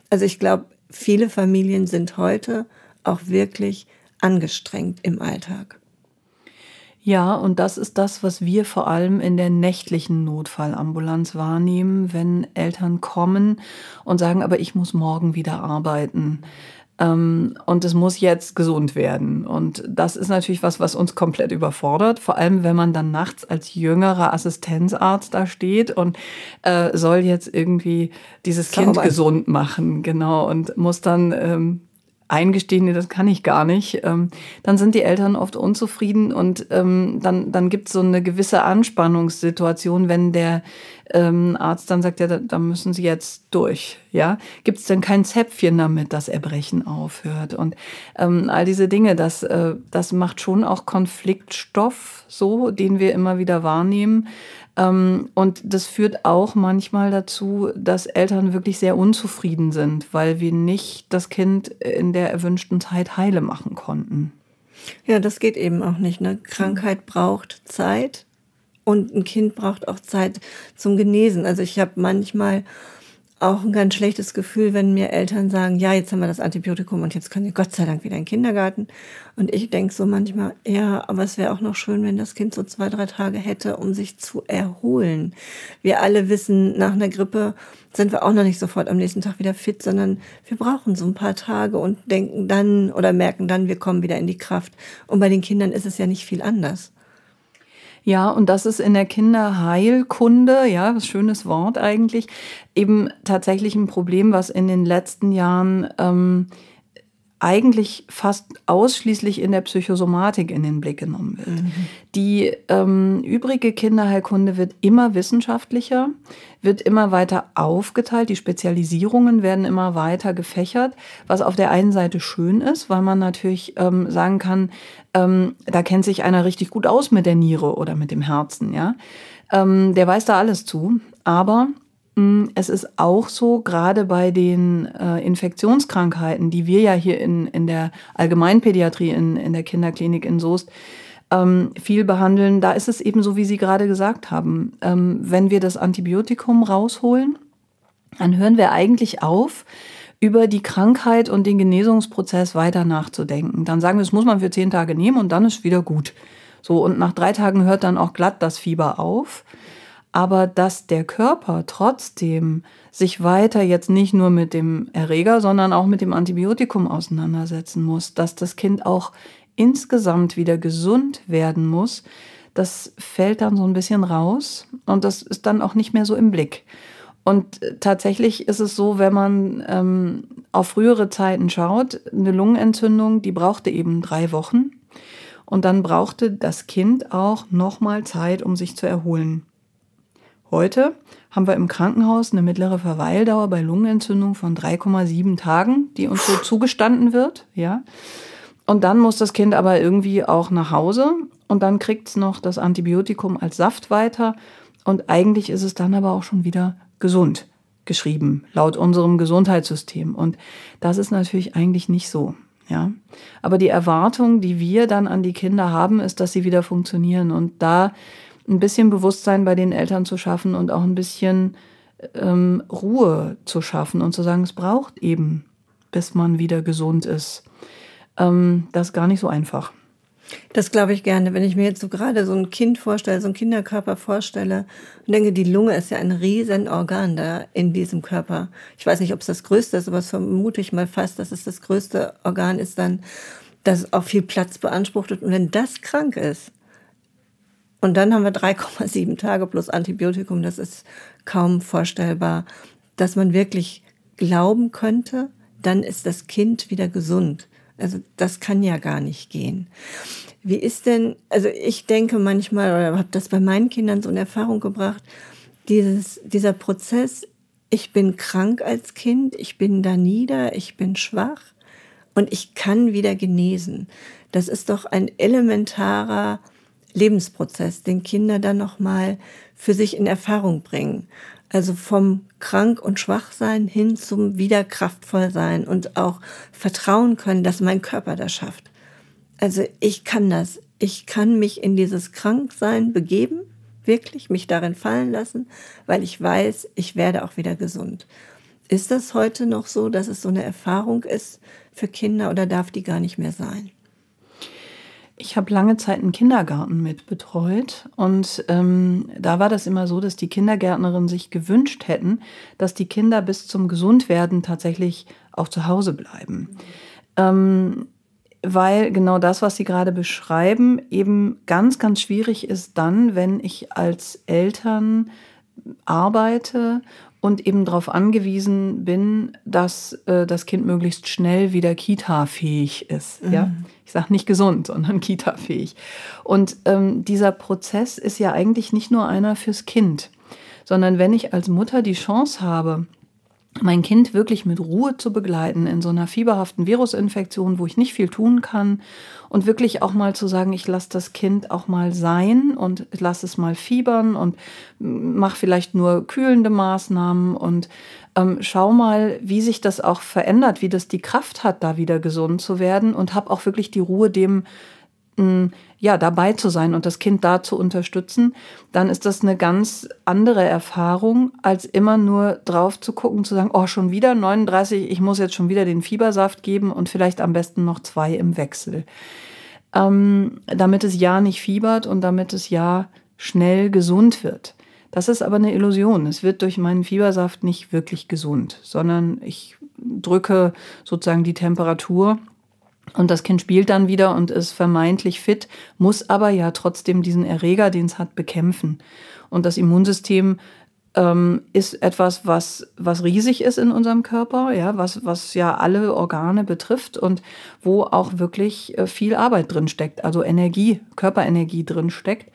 Also ich glaube, viele Familien sind heute auch wirklich angestrengt im Alltag. Ja, und das ist das, was wir vor allem in der nächtlichen Notfallambulanz wahrnehmen, wenn Eltern kommen und sagen, aber ich muss morgen wieder arbeiten. Ähm, und es muss jetzt gesund werden. Und das ist natürlich was, was uns komplett überfordert. Vor allem, wenn man dann nachts als jüngerer Assistenzarzt da steht und äh, soll jetzt irgendwie dieses Kind gesund machen, genau, und muss dann ähm, eingestehen, nee, das kann ich gar nicht, ähm, dann sind die Eltern oft unzufrieden und ähm, dann, dann gibt es so eine gewisse Anspannungssituation, wenn der ähm, Arzt dann sagt, ja, da, da müssen Sie jetzt durch. Ja, gibt es denn kein Zäpfchen damit, dass Erbrechen aufhört? Und ähm, all diese Dinge, das, äh, das macht schon auch Konfliktstoff, so, den wir immer wieder wahrnehmen. Ähm, und das führt auch manchmal dazu, dass Eltern wirklich sehr unzufrieden sind, weil wir nicht das Kind in der erwünschten Zeit heile machen konnten. Ja, das geht eben auch nicht. Ne? Krankheit braucht Zeit und ein Kind braucht auch Zeit zum Genesen. Also ich habe manchmal auch ein ganz schlechtes Gefühl, wenn mir Eltern sagen, ja, jetzt haben wir das Antibiotikum und jetzt können sie Gott sei Dank wieder in den Kindergarten. Und ich denke so manchmal, ja, aber es wäre auch noch schön, wenn das Kind so zwei, drei Tage hätte, um sich zu erholen. Wir alle wissen, nach einer Grippe sind wir auch noch nicht sofort am nächsten Tag wieder fit, sondern wir brauchen so ein paar Tage und denken dann oder merken dann, wir kommen wieder in die Kraft. Und bei den Kindern ist es ja nicht viel anders. Ja, und das ist in der Kinderheilkunde, ja, was schönes Wort eigentlich, eben tatsächlich ein Problem, was in den letzten Jahren ähm, eigentlich fast ausschließlich in der Psychosomatik in den Blick genommen wird. Mhm. Die ähm, übrige Kinderheilkunde wird immer wissenschaftlicher, wird immer weiter aufgeteilt, die Spezialisierungen werden immer weiter gefächert, was auf der einen Seite schön ist, weil man natürlich ähm, sagen kann, ähm, da kennt sich einer richtig gut aus mit der Niere oder mit dem Herzen, ja. Ähm, der weiß da alles zu, aber es ist auch so, gerade bei den äh, Infektionskrankheiten, die wir ja hier in, in der Allgemeinpädiatrie, in, in der Kinderklinik in Soest, ähm, viel behandeln, da ist es eben so, wie Sie gerade gesagt haben. Ähm, wenn wir das Antibiotikum rausholen, dann hören wir eigentlich auf, über die Krankheit und den Genesungsprozess weiter nachzudenken. Dann sagen wir, das muss man für zehn Tage nehmen und dann ist wieder gut. So, und nach drei Tagen hört dann auch glatt das Fieber auf aber dass der Körper trotzdem sich weiter jetzt nicht nur mit dem Erreger, sondern auch mit dem Antibiotikum auseinandersetzen muss, dass das Kind auch insgesamt wieder gesund werden muss, das fällt dann so ein bisschen raus und das ist dann auch nicht mehr so im Blick. Und tatsächlich ist es so, wenn man ähm, auf frühere Zeiten schaut, eine Lungenentzündung, die brauchte eben drei Wochen und dann brauchte das Kind auch nochmal Zeit, um sich zu erholen. Heute haben wir im Krankenhaus eine mittlere Verweildauer bei Lungenentzündung von 3,7 Tagen, die uns so zugestanden wird, ja. Und dann muss das Kind aber irgendwie auch nach Hause und dann kriegt es noch das Antibiotikum als Saft weiter und eigentlich ist es dann aber auch schon wieder gesund geschrieben, laut unserem Gesundheitssystem. Und das ist natürlich eigentlich nicht so. Ja, aber die Erwartung, die wir dann an die Kinder haben, ist, dass sie wieder funktionieren. Und da ein bisschen Bewusstsein bei den Eltern zu schaffen und auch ein bisschen ähm, Ruhe zu schaffen und zu sagen, es braucht eben, bis man wieder gesund ist. Ähm, das ist gar nicht so einfach. Das glaube ich gerne. Wenn ich mir jetzt so gerade so ein Kind vorstelle, so einen Kinderkörper vorstelle und denke, die Lunge ist ja ein riesen Organ da in diesem Körper. Ich weiß nicht, ob es das größte ist, aber das vermute ich mal fast, dass es das größte Organ ist dann, das auch viel Platz beansprucht. Und wenn das krank ist, und dann haben wir 3,7 Tage plus Antibiotikum, das ist kaum vorstellbar, dass man wirklich glauben könnte, dann ist das Kind wieder gesund. Also das kann ja gar nicht gehen. Wie ist denn, also ich denke manchmal, oder habe das bei meinen Kindern so in Erfahrung gebracht, dieses, dieser Prozess, ich bin krank als Kind, ich bin da nieder, ich bin schwach und ich kann wieder genesen. Das ist doch ein elementarer Lebensprozess, den Kinder dann nochmal für sich in Erfahrung bringen. Also vom krank und schwach sein hin zum wieder kraftvoll sein und auch vertrauen können, dass mein Körper das schafft. Also ich kann das. Ich kann mich in dieses Kranksein begeben, wirklich mich darin fallen lassen, weil ich weiß, ich werde auch wieder gesund. Ist das heute noch so, dass es so eine Erfahrung ist für Kinder oder darf die gar nicht mehr sein? Ich habe lange Zeit einen Kindergarten mitbetreut und ähm, da war das immer so, dass die Kindergärtnerinnen sich gewünscht hätten, dass die Kinder bis zum Gesundwerden tatsächlich auch zu Hause bleiben. Ähm, weil genau das, was Sie gerade beschreiben, eben ganz, ganz schwierig ist dann, wenn ich als Eltern arbeite und eben darauf angewiesen bin, dass äh, das Kind möglichst schnell wieder Kita-fähig ist. Mhm. Ja? Ich sage nicht gesund, sondern Kita-fähig. Und ähm, dieser Prozess ist ja eigentlich nicht nur einer fürs Kind, sondern wenn ich als Mutter die Chance habe, mein Kind wirklich mit Ruhe zu begleiten in so einer fieberhaften Virusinfektion, wo ich nicht viel tun kann. Und wirklich auch mal zu sagen, ich lasse das Kind auch mal sein und lasse es mal fiebern und mache vielleicht nur kühlende Maßnahmen und ähm, schau mal, wie sich das auch verändert, wie das die Kraft hat, da wieder gesund zu werden und habe auch wirklich die Ruhe dem ja, dabei zu sein und das Kind da zu unterstützen, dann ist das eine ganz andere Erfahrung, als immer nur drauf zu gucken, zu sagen, oh, schon wieder 39, ich muss jetzt schon wieder den Fiebersaft geben und vielleicht am besten noch zwei im Wechsel. Ähm, damit es ja nicht fiebert und damit es ja schnell gesund wird. Das ist aber eine Illusion. Es wird durch meinen Fiebersaft nicht wirklich gesund, sondern ich drücke sozusagen die Temperatur und das Kind spielt dann wieder und ist vermeintlich fit, muss aber ja trotzdem diesen Erreger, den es hat, bekämpfen. Und das Immunsystem ähm, ist etwas, was, was riesig ist in unserem Körper, ja, was, was ja alle Organe betrifft und wo auch wirklich äh, viel Arbeit drin steckt, also Energie, Körperenergie drin steckt.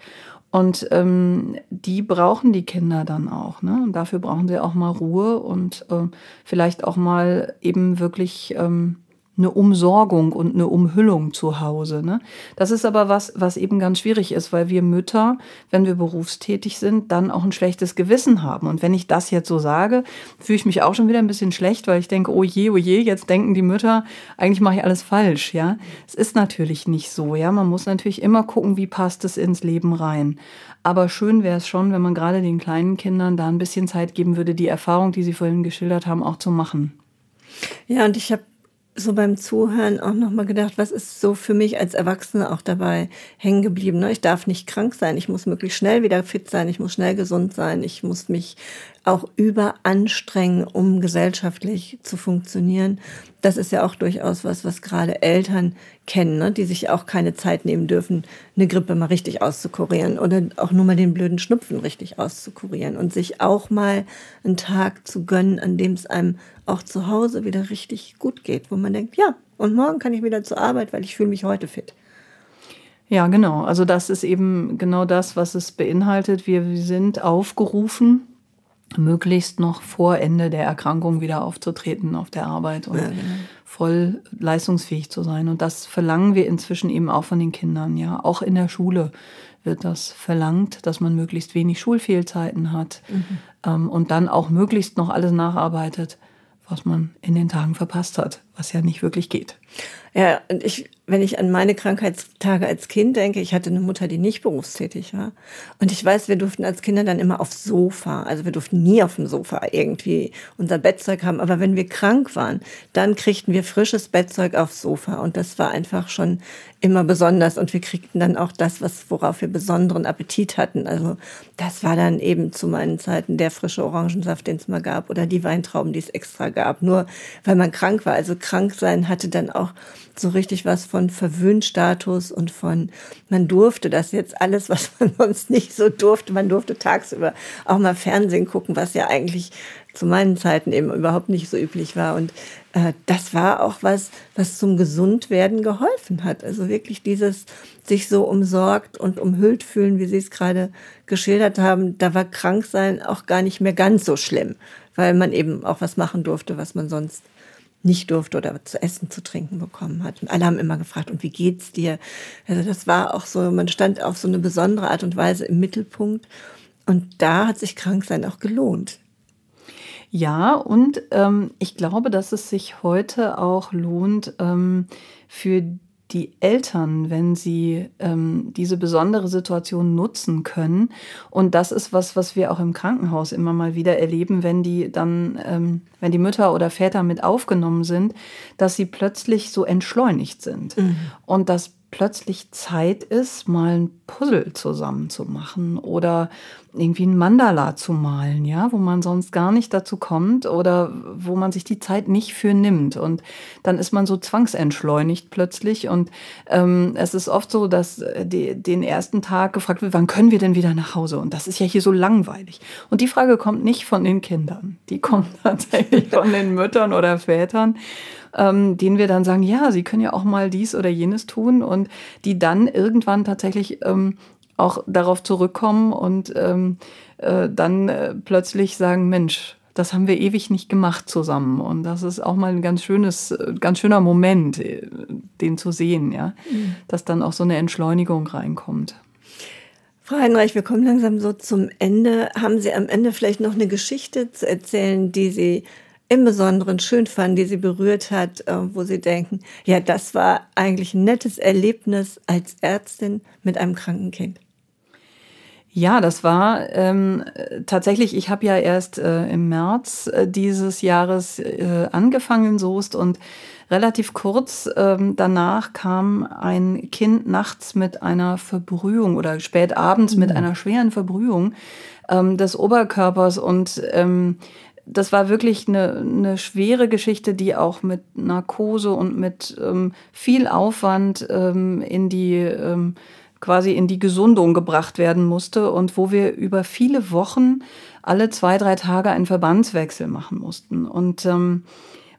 Und ähm, die brauchen die Kinder dann auch. Ne? Und dafür brauchen sie auch mal Ruhe und äh, vielleicht auch mal eben wirklich ähm, eine Umsorgung und eine Umhüllung zu Hause. Ne? Das ist aber was, was eben ganz schwierig ist, weil wir Mütter, wenn wir berufstätig sind, dann auch ein schlechtes Gewissen haben. Und wenn ich das jetzt so sage, fühle ich mich auch schon wieder ein bisschen schlecht, weil ich denke, oh je, oh je, jetzt denken die Mütter, eigentlich mache ich alles falsch. Ja, es ist natürlich nicht so. Ja, man muss natürlich immer gucken, wie passt es ins Leben rein. Aber schön wäre es schon, wenn man gerade den kleinen Kindern da ein bisschen Zeit geben würde, die Erfahrung, die Sie vorhin geschildert haben, auch zu machen. Ja, und ich habe so beim Zuhören auch nochmal gedacht, was ist so für mich als Erwachsene auch dabei hängen geblieben? Ne? Ich darf nicht krank sein, ich muss möglichst schnell wieder fit sein, ich muss schnell gesund sein, ich muss mich auch überanstrengen, um gesellschaftlich zu funktionieren. Das ist ja auch durchaus was, was gerade Eltern kennen, ne? die sich auch keine Zeit nehmen dürfen, eine Grippe mal richtig auszukurieren oder auch nur mal den blöden Schnupfen richtig auszukurieren und sich auch mal einen Tag zu gönnen, an dem es einem auch zu Hause wieder richtig gut geht, wo man denkt, ja, und morgen kann ich wieder zur Arbeit, weil ich fühle mich heute fit. Ja, genau. Also das ist eben genau das, was es beinhaltet. Wir sind aufgerufen, möglichst noch vor Ende der Erkrankung wieder aufzutreten auf der Arbeit und ja, genau. voll leistungsfähig zu sein. Und das verlangen wir inzwischen eben auch von den Kindern, ja. Auch in der Schule wird das verlangt, dass man möglichst wenig Schulfehlzeiten hat mhm. ähm, und dann auch möglichst noch alles nacharbeitet, was man in den Tagen verpasst hat, was ja nicht wirklich geht. Ja, und ich, wenn ich an meine Krankheitstage als Kind denke, ich hatte eine Mutter, die nicht berufstätig war. Und ich weiß, wir durften als Kinder dann immer aufs Sofa. Also wir durften nie auf dem Sofa irgendwie unser Bettzeug haben. Aber wenn wir krank waren, dann kriegten wir frisches Bettzeug aufs Sofa. Und das war einfach schon immer besonders. Und wir kriegten dann auch das, was, worauf wir besonderen Appetit hatten. Also das war dann eben zu meinen Zeiten der frische Orangensaft, den es mal gab, oder die Weintrauben, die es extra gab. Nur weil man krank war. Also krank sein hatte dann auch so richtig was von Verwöhnstatus und von, man durfte das jetzt alles, was man sonst nicht so durfte. Man durfte tagsüber auch mal Fernsehen gucken, was ja eigentlich zu meinen Zeiten eben überhaupt nicht so üblich war. Und äh, das war auch was, was zum Gesundwerden geholfen hat. Also wirklich dieses sich so umsorgt und umhüllt fühlen, wie Sie es gerade geschildert haben, da war Kranksein auch gar nicht mehr ganz so schlimm, weil man eben auch was machen durfte, was man sonst nicht durfte oder zu essen, zu trinken bekommen hat. Und alle haben immer gefragt, und wie geht's dir? Also das war auch so, man stand auf so eine besondere Art und Weise im Mittelpunkt. Und da hat sich Kranksein auch gelohnt. Ja, und ähm, ich glaube, dass es sich heute auch lohnt, ähm, für die Eltern, wenn sie ähm, diese besondere Situation nutzen können. Und das ist was, was wir auch im Krankenhaus immer mal wieder erleben, wenn die dann, ähm, wenn die Mütter oder Väter mit aufgenommen sind, dass sie plötzlich so entschleunigt sind. Mhm. Und dass plötzlich Zeit ist, mal ein Puzzle zusammenzumachen oder irgendwie ein Mandala zu malen, ja, wo man sonst gar nicht dazu kommt oder wo man sich die Zeit nicht für nimmt. Und dann ist man so zwangsentschleunigt plötzlich. Und ähm, es ist oft so, dass die, den ersten Tag gefragt wird, wann können wir denn wieder nach Hause? Und das ist ja hier so langweilig. Und die Frage kommt nicht von den Kindern, die kommt tatsächlich von den Müttern oder Vätern ähm, denen wir dann sagen, ja, sie können ja auch mal dies oder jenes tun und die dann irgendwann tatsächlich ähm, auch darauf zurückkommen und ähm, äh, dann äh, plötzlich sagen, Mensch, das haben wir ewig nicht gemacht zusammen. Und das ist auch mal ein ganz schönes, äh, ganz schöner Moment, äh, den zu sehen, ja, mhm. dass dann auch so eine Entschleunigung reinkommt. Frau Heinreich, wir kommen langsam so zum Ende. Haben Sie am Ende vielleicht noch eine Geschichte zu erzählen, die Sie im Besonderen schön fanden, die sie berührt hat, äh, wo sie denken, ja, das war eigentlich ein nettes Erlebnis als Ärztin mit einem kranken Kind. Ja, das war ähm, tatsächlich, ich habe ja erst äh, im März äh, dieses Jahres äh, angefangen in Soest und relativ kurz ähm, danach kam ein Kind nachts mit einer Verbrühung oder spät abends mhm. mit einer schweren Verbrühung ähm, des Oberkörpers und ähm, das war wirklich eine, eine schwere Geschichte, die auch mit Narkose und mit ähm, viel Aufwand ähm, in die ähm, quasi in die Gesundung gebracht werden musste und wo wir über viele Wochen alle zwei, drei Tage einen Verbandswechsel machen mussten und ähm,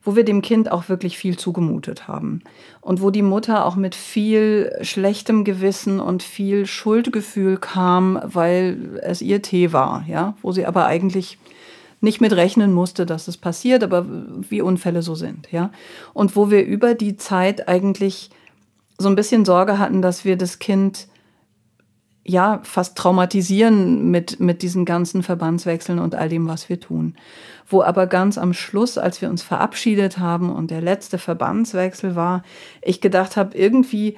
wo wir dem Kind auch wirklich viel zugemutet haben und wo die Mutter auch mit viel schlechtem Gewissen und viel Schuldgefühl kam, weil es ihr Tee war, ja, wo sie aber eigentlich nicht mit rechnen musste, dass es passiert, aber wie Unfälle so sind, ja. Und wo wir über die Zeit eigentlich so ein bisschen Sorge hatten, dass wir das Kind ja fast traumatisieren mit, mit diesen ganzen Verbandswechseln und all dem, was wir tun. Wo aber ganz am Schluss, als wir uns verabschiedet haben und der letzte Verbandswechsel war, ich gedacht habe, irgendwie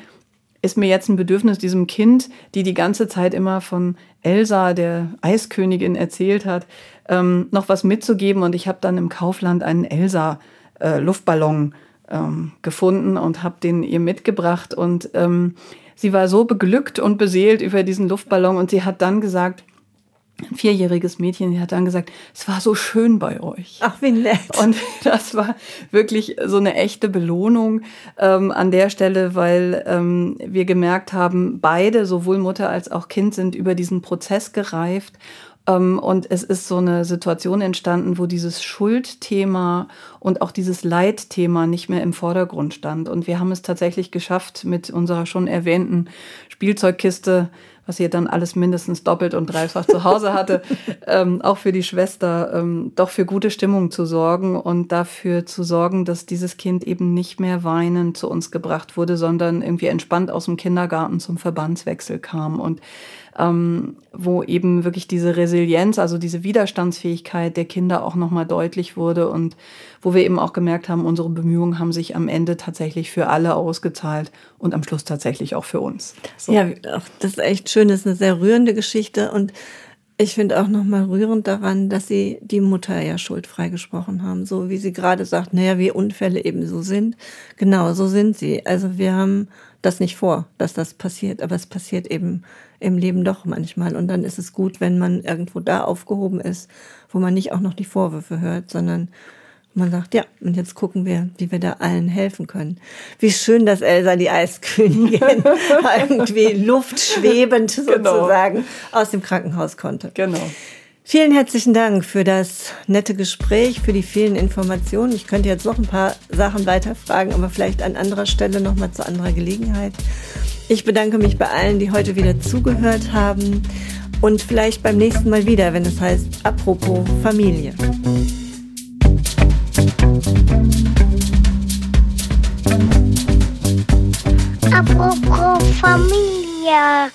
ist mir jetzt ein Bedürfnis diesem Kind, die die ganze Zeit immer von Elsa, der Eiskönigin, erzählt hat, ähm, noch was mitzugeben. Und ich habe dann im Kaufland einen Elsa-Luftballon äh, ähm, gefunden und habe den ihr mitgebracht. Und ähm, sie war so beglückt und beseelt über diesen Luftballon. Und sie hat dann gesagt, ein vierjähriges Mädchen, die hat dann gesagt, es war so schön bei euch. Ach, wie nett. Und das war wirklich so eine echte Belohnung ähm, an der Stelle, weil ähm, wir gemerkt haben, beide, sowohl Mutter als auch Kind, sind über diesen Prozess gereift. Ähm, und es ist so eine Situation entstanden, wo dieses Schuldthema und auch dieses Leidthema nicht mehr im Vordergrund stand. Und wir haben es tatsächlich geschafft, mit unserer schon erwähnten Spielzeugkiste was sie dann alles mindestens doppelt und dreifach zu Hause hatte, ähm, auch für die Schwester, ähm, doch für gute Stimmung zu sorgen und dafür zu sorgen, dass dieses Kind eben nicht mehr weinend zu uns gebracht wurde, sondern irgendwie entspannt aus dem Kindergarten zum Verbandswechsel kam und ähm, wo eben wirklich diese Resilienz, also diese Widerstandsfähigkeit der Kinder auch nochmal deutlich wurde und wo wir eben auch gemerkt haben, unsere Bemühungen haben sich am Ende tatsächlich für alle ausgezahlt und am Schluss tatsächlich auch für uns. So. Ja, das ist echt schön, das ist eine sehr rührende Geschichte und ich finde auch nochmal rührend daran, dass sie die Mutter ja schuldfrei gesprochen haben. So wie sie gerade sagt, naja, wie Unfälle eben so sind. Genau, so sind sie. Also wir haben das nicht vor, dass das passiert, aber es passiert eben im Leben doch manchmal. Und dann ist es gut, wenn man irgendwo da aufgehoben ist, wo man nicht auch noch die Vorwürfe hört, sondern man sagt, ja, und jetzt gucken wir, wie wir da allen helfen können. Wie schön, dass Elsa die Eiskönigin irgendwie luftschwebend genau. sozusagen aus dem Krankenhaus konnte. Genau. Vielen herzlichen Dank für das nette Gespräch, für die vielen Informationen. Ich könnte jetzt noch ein paar Sachen weiterfragen, aber vielleicht an anderer Stelle nochmal zu anderer Gelegenheit. Ich bedanke mich bei allen, die heute wieder zugehört haben und vielleicht beim nächsten Mal wieder, wenn es heißt Apropos Familie. Apropos Familie.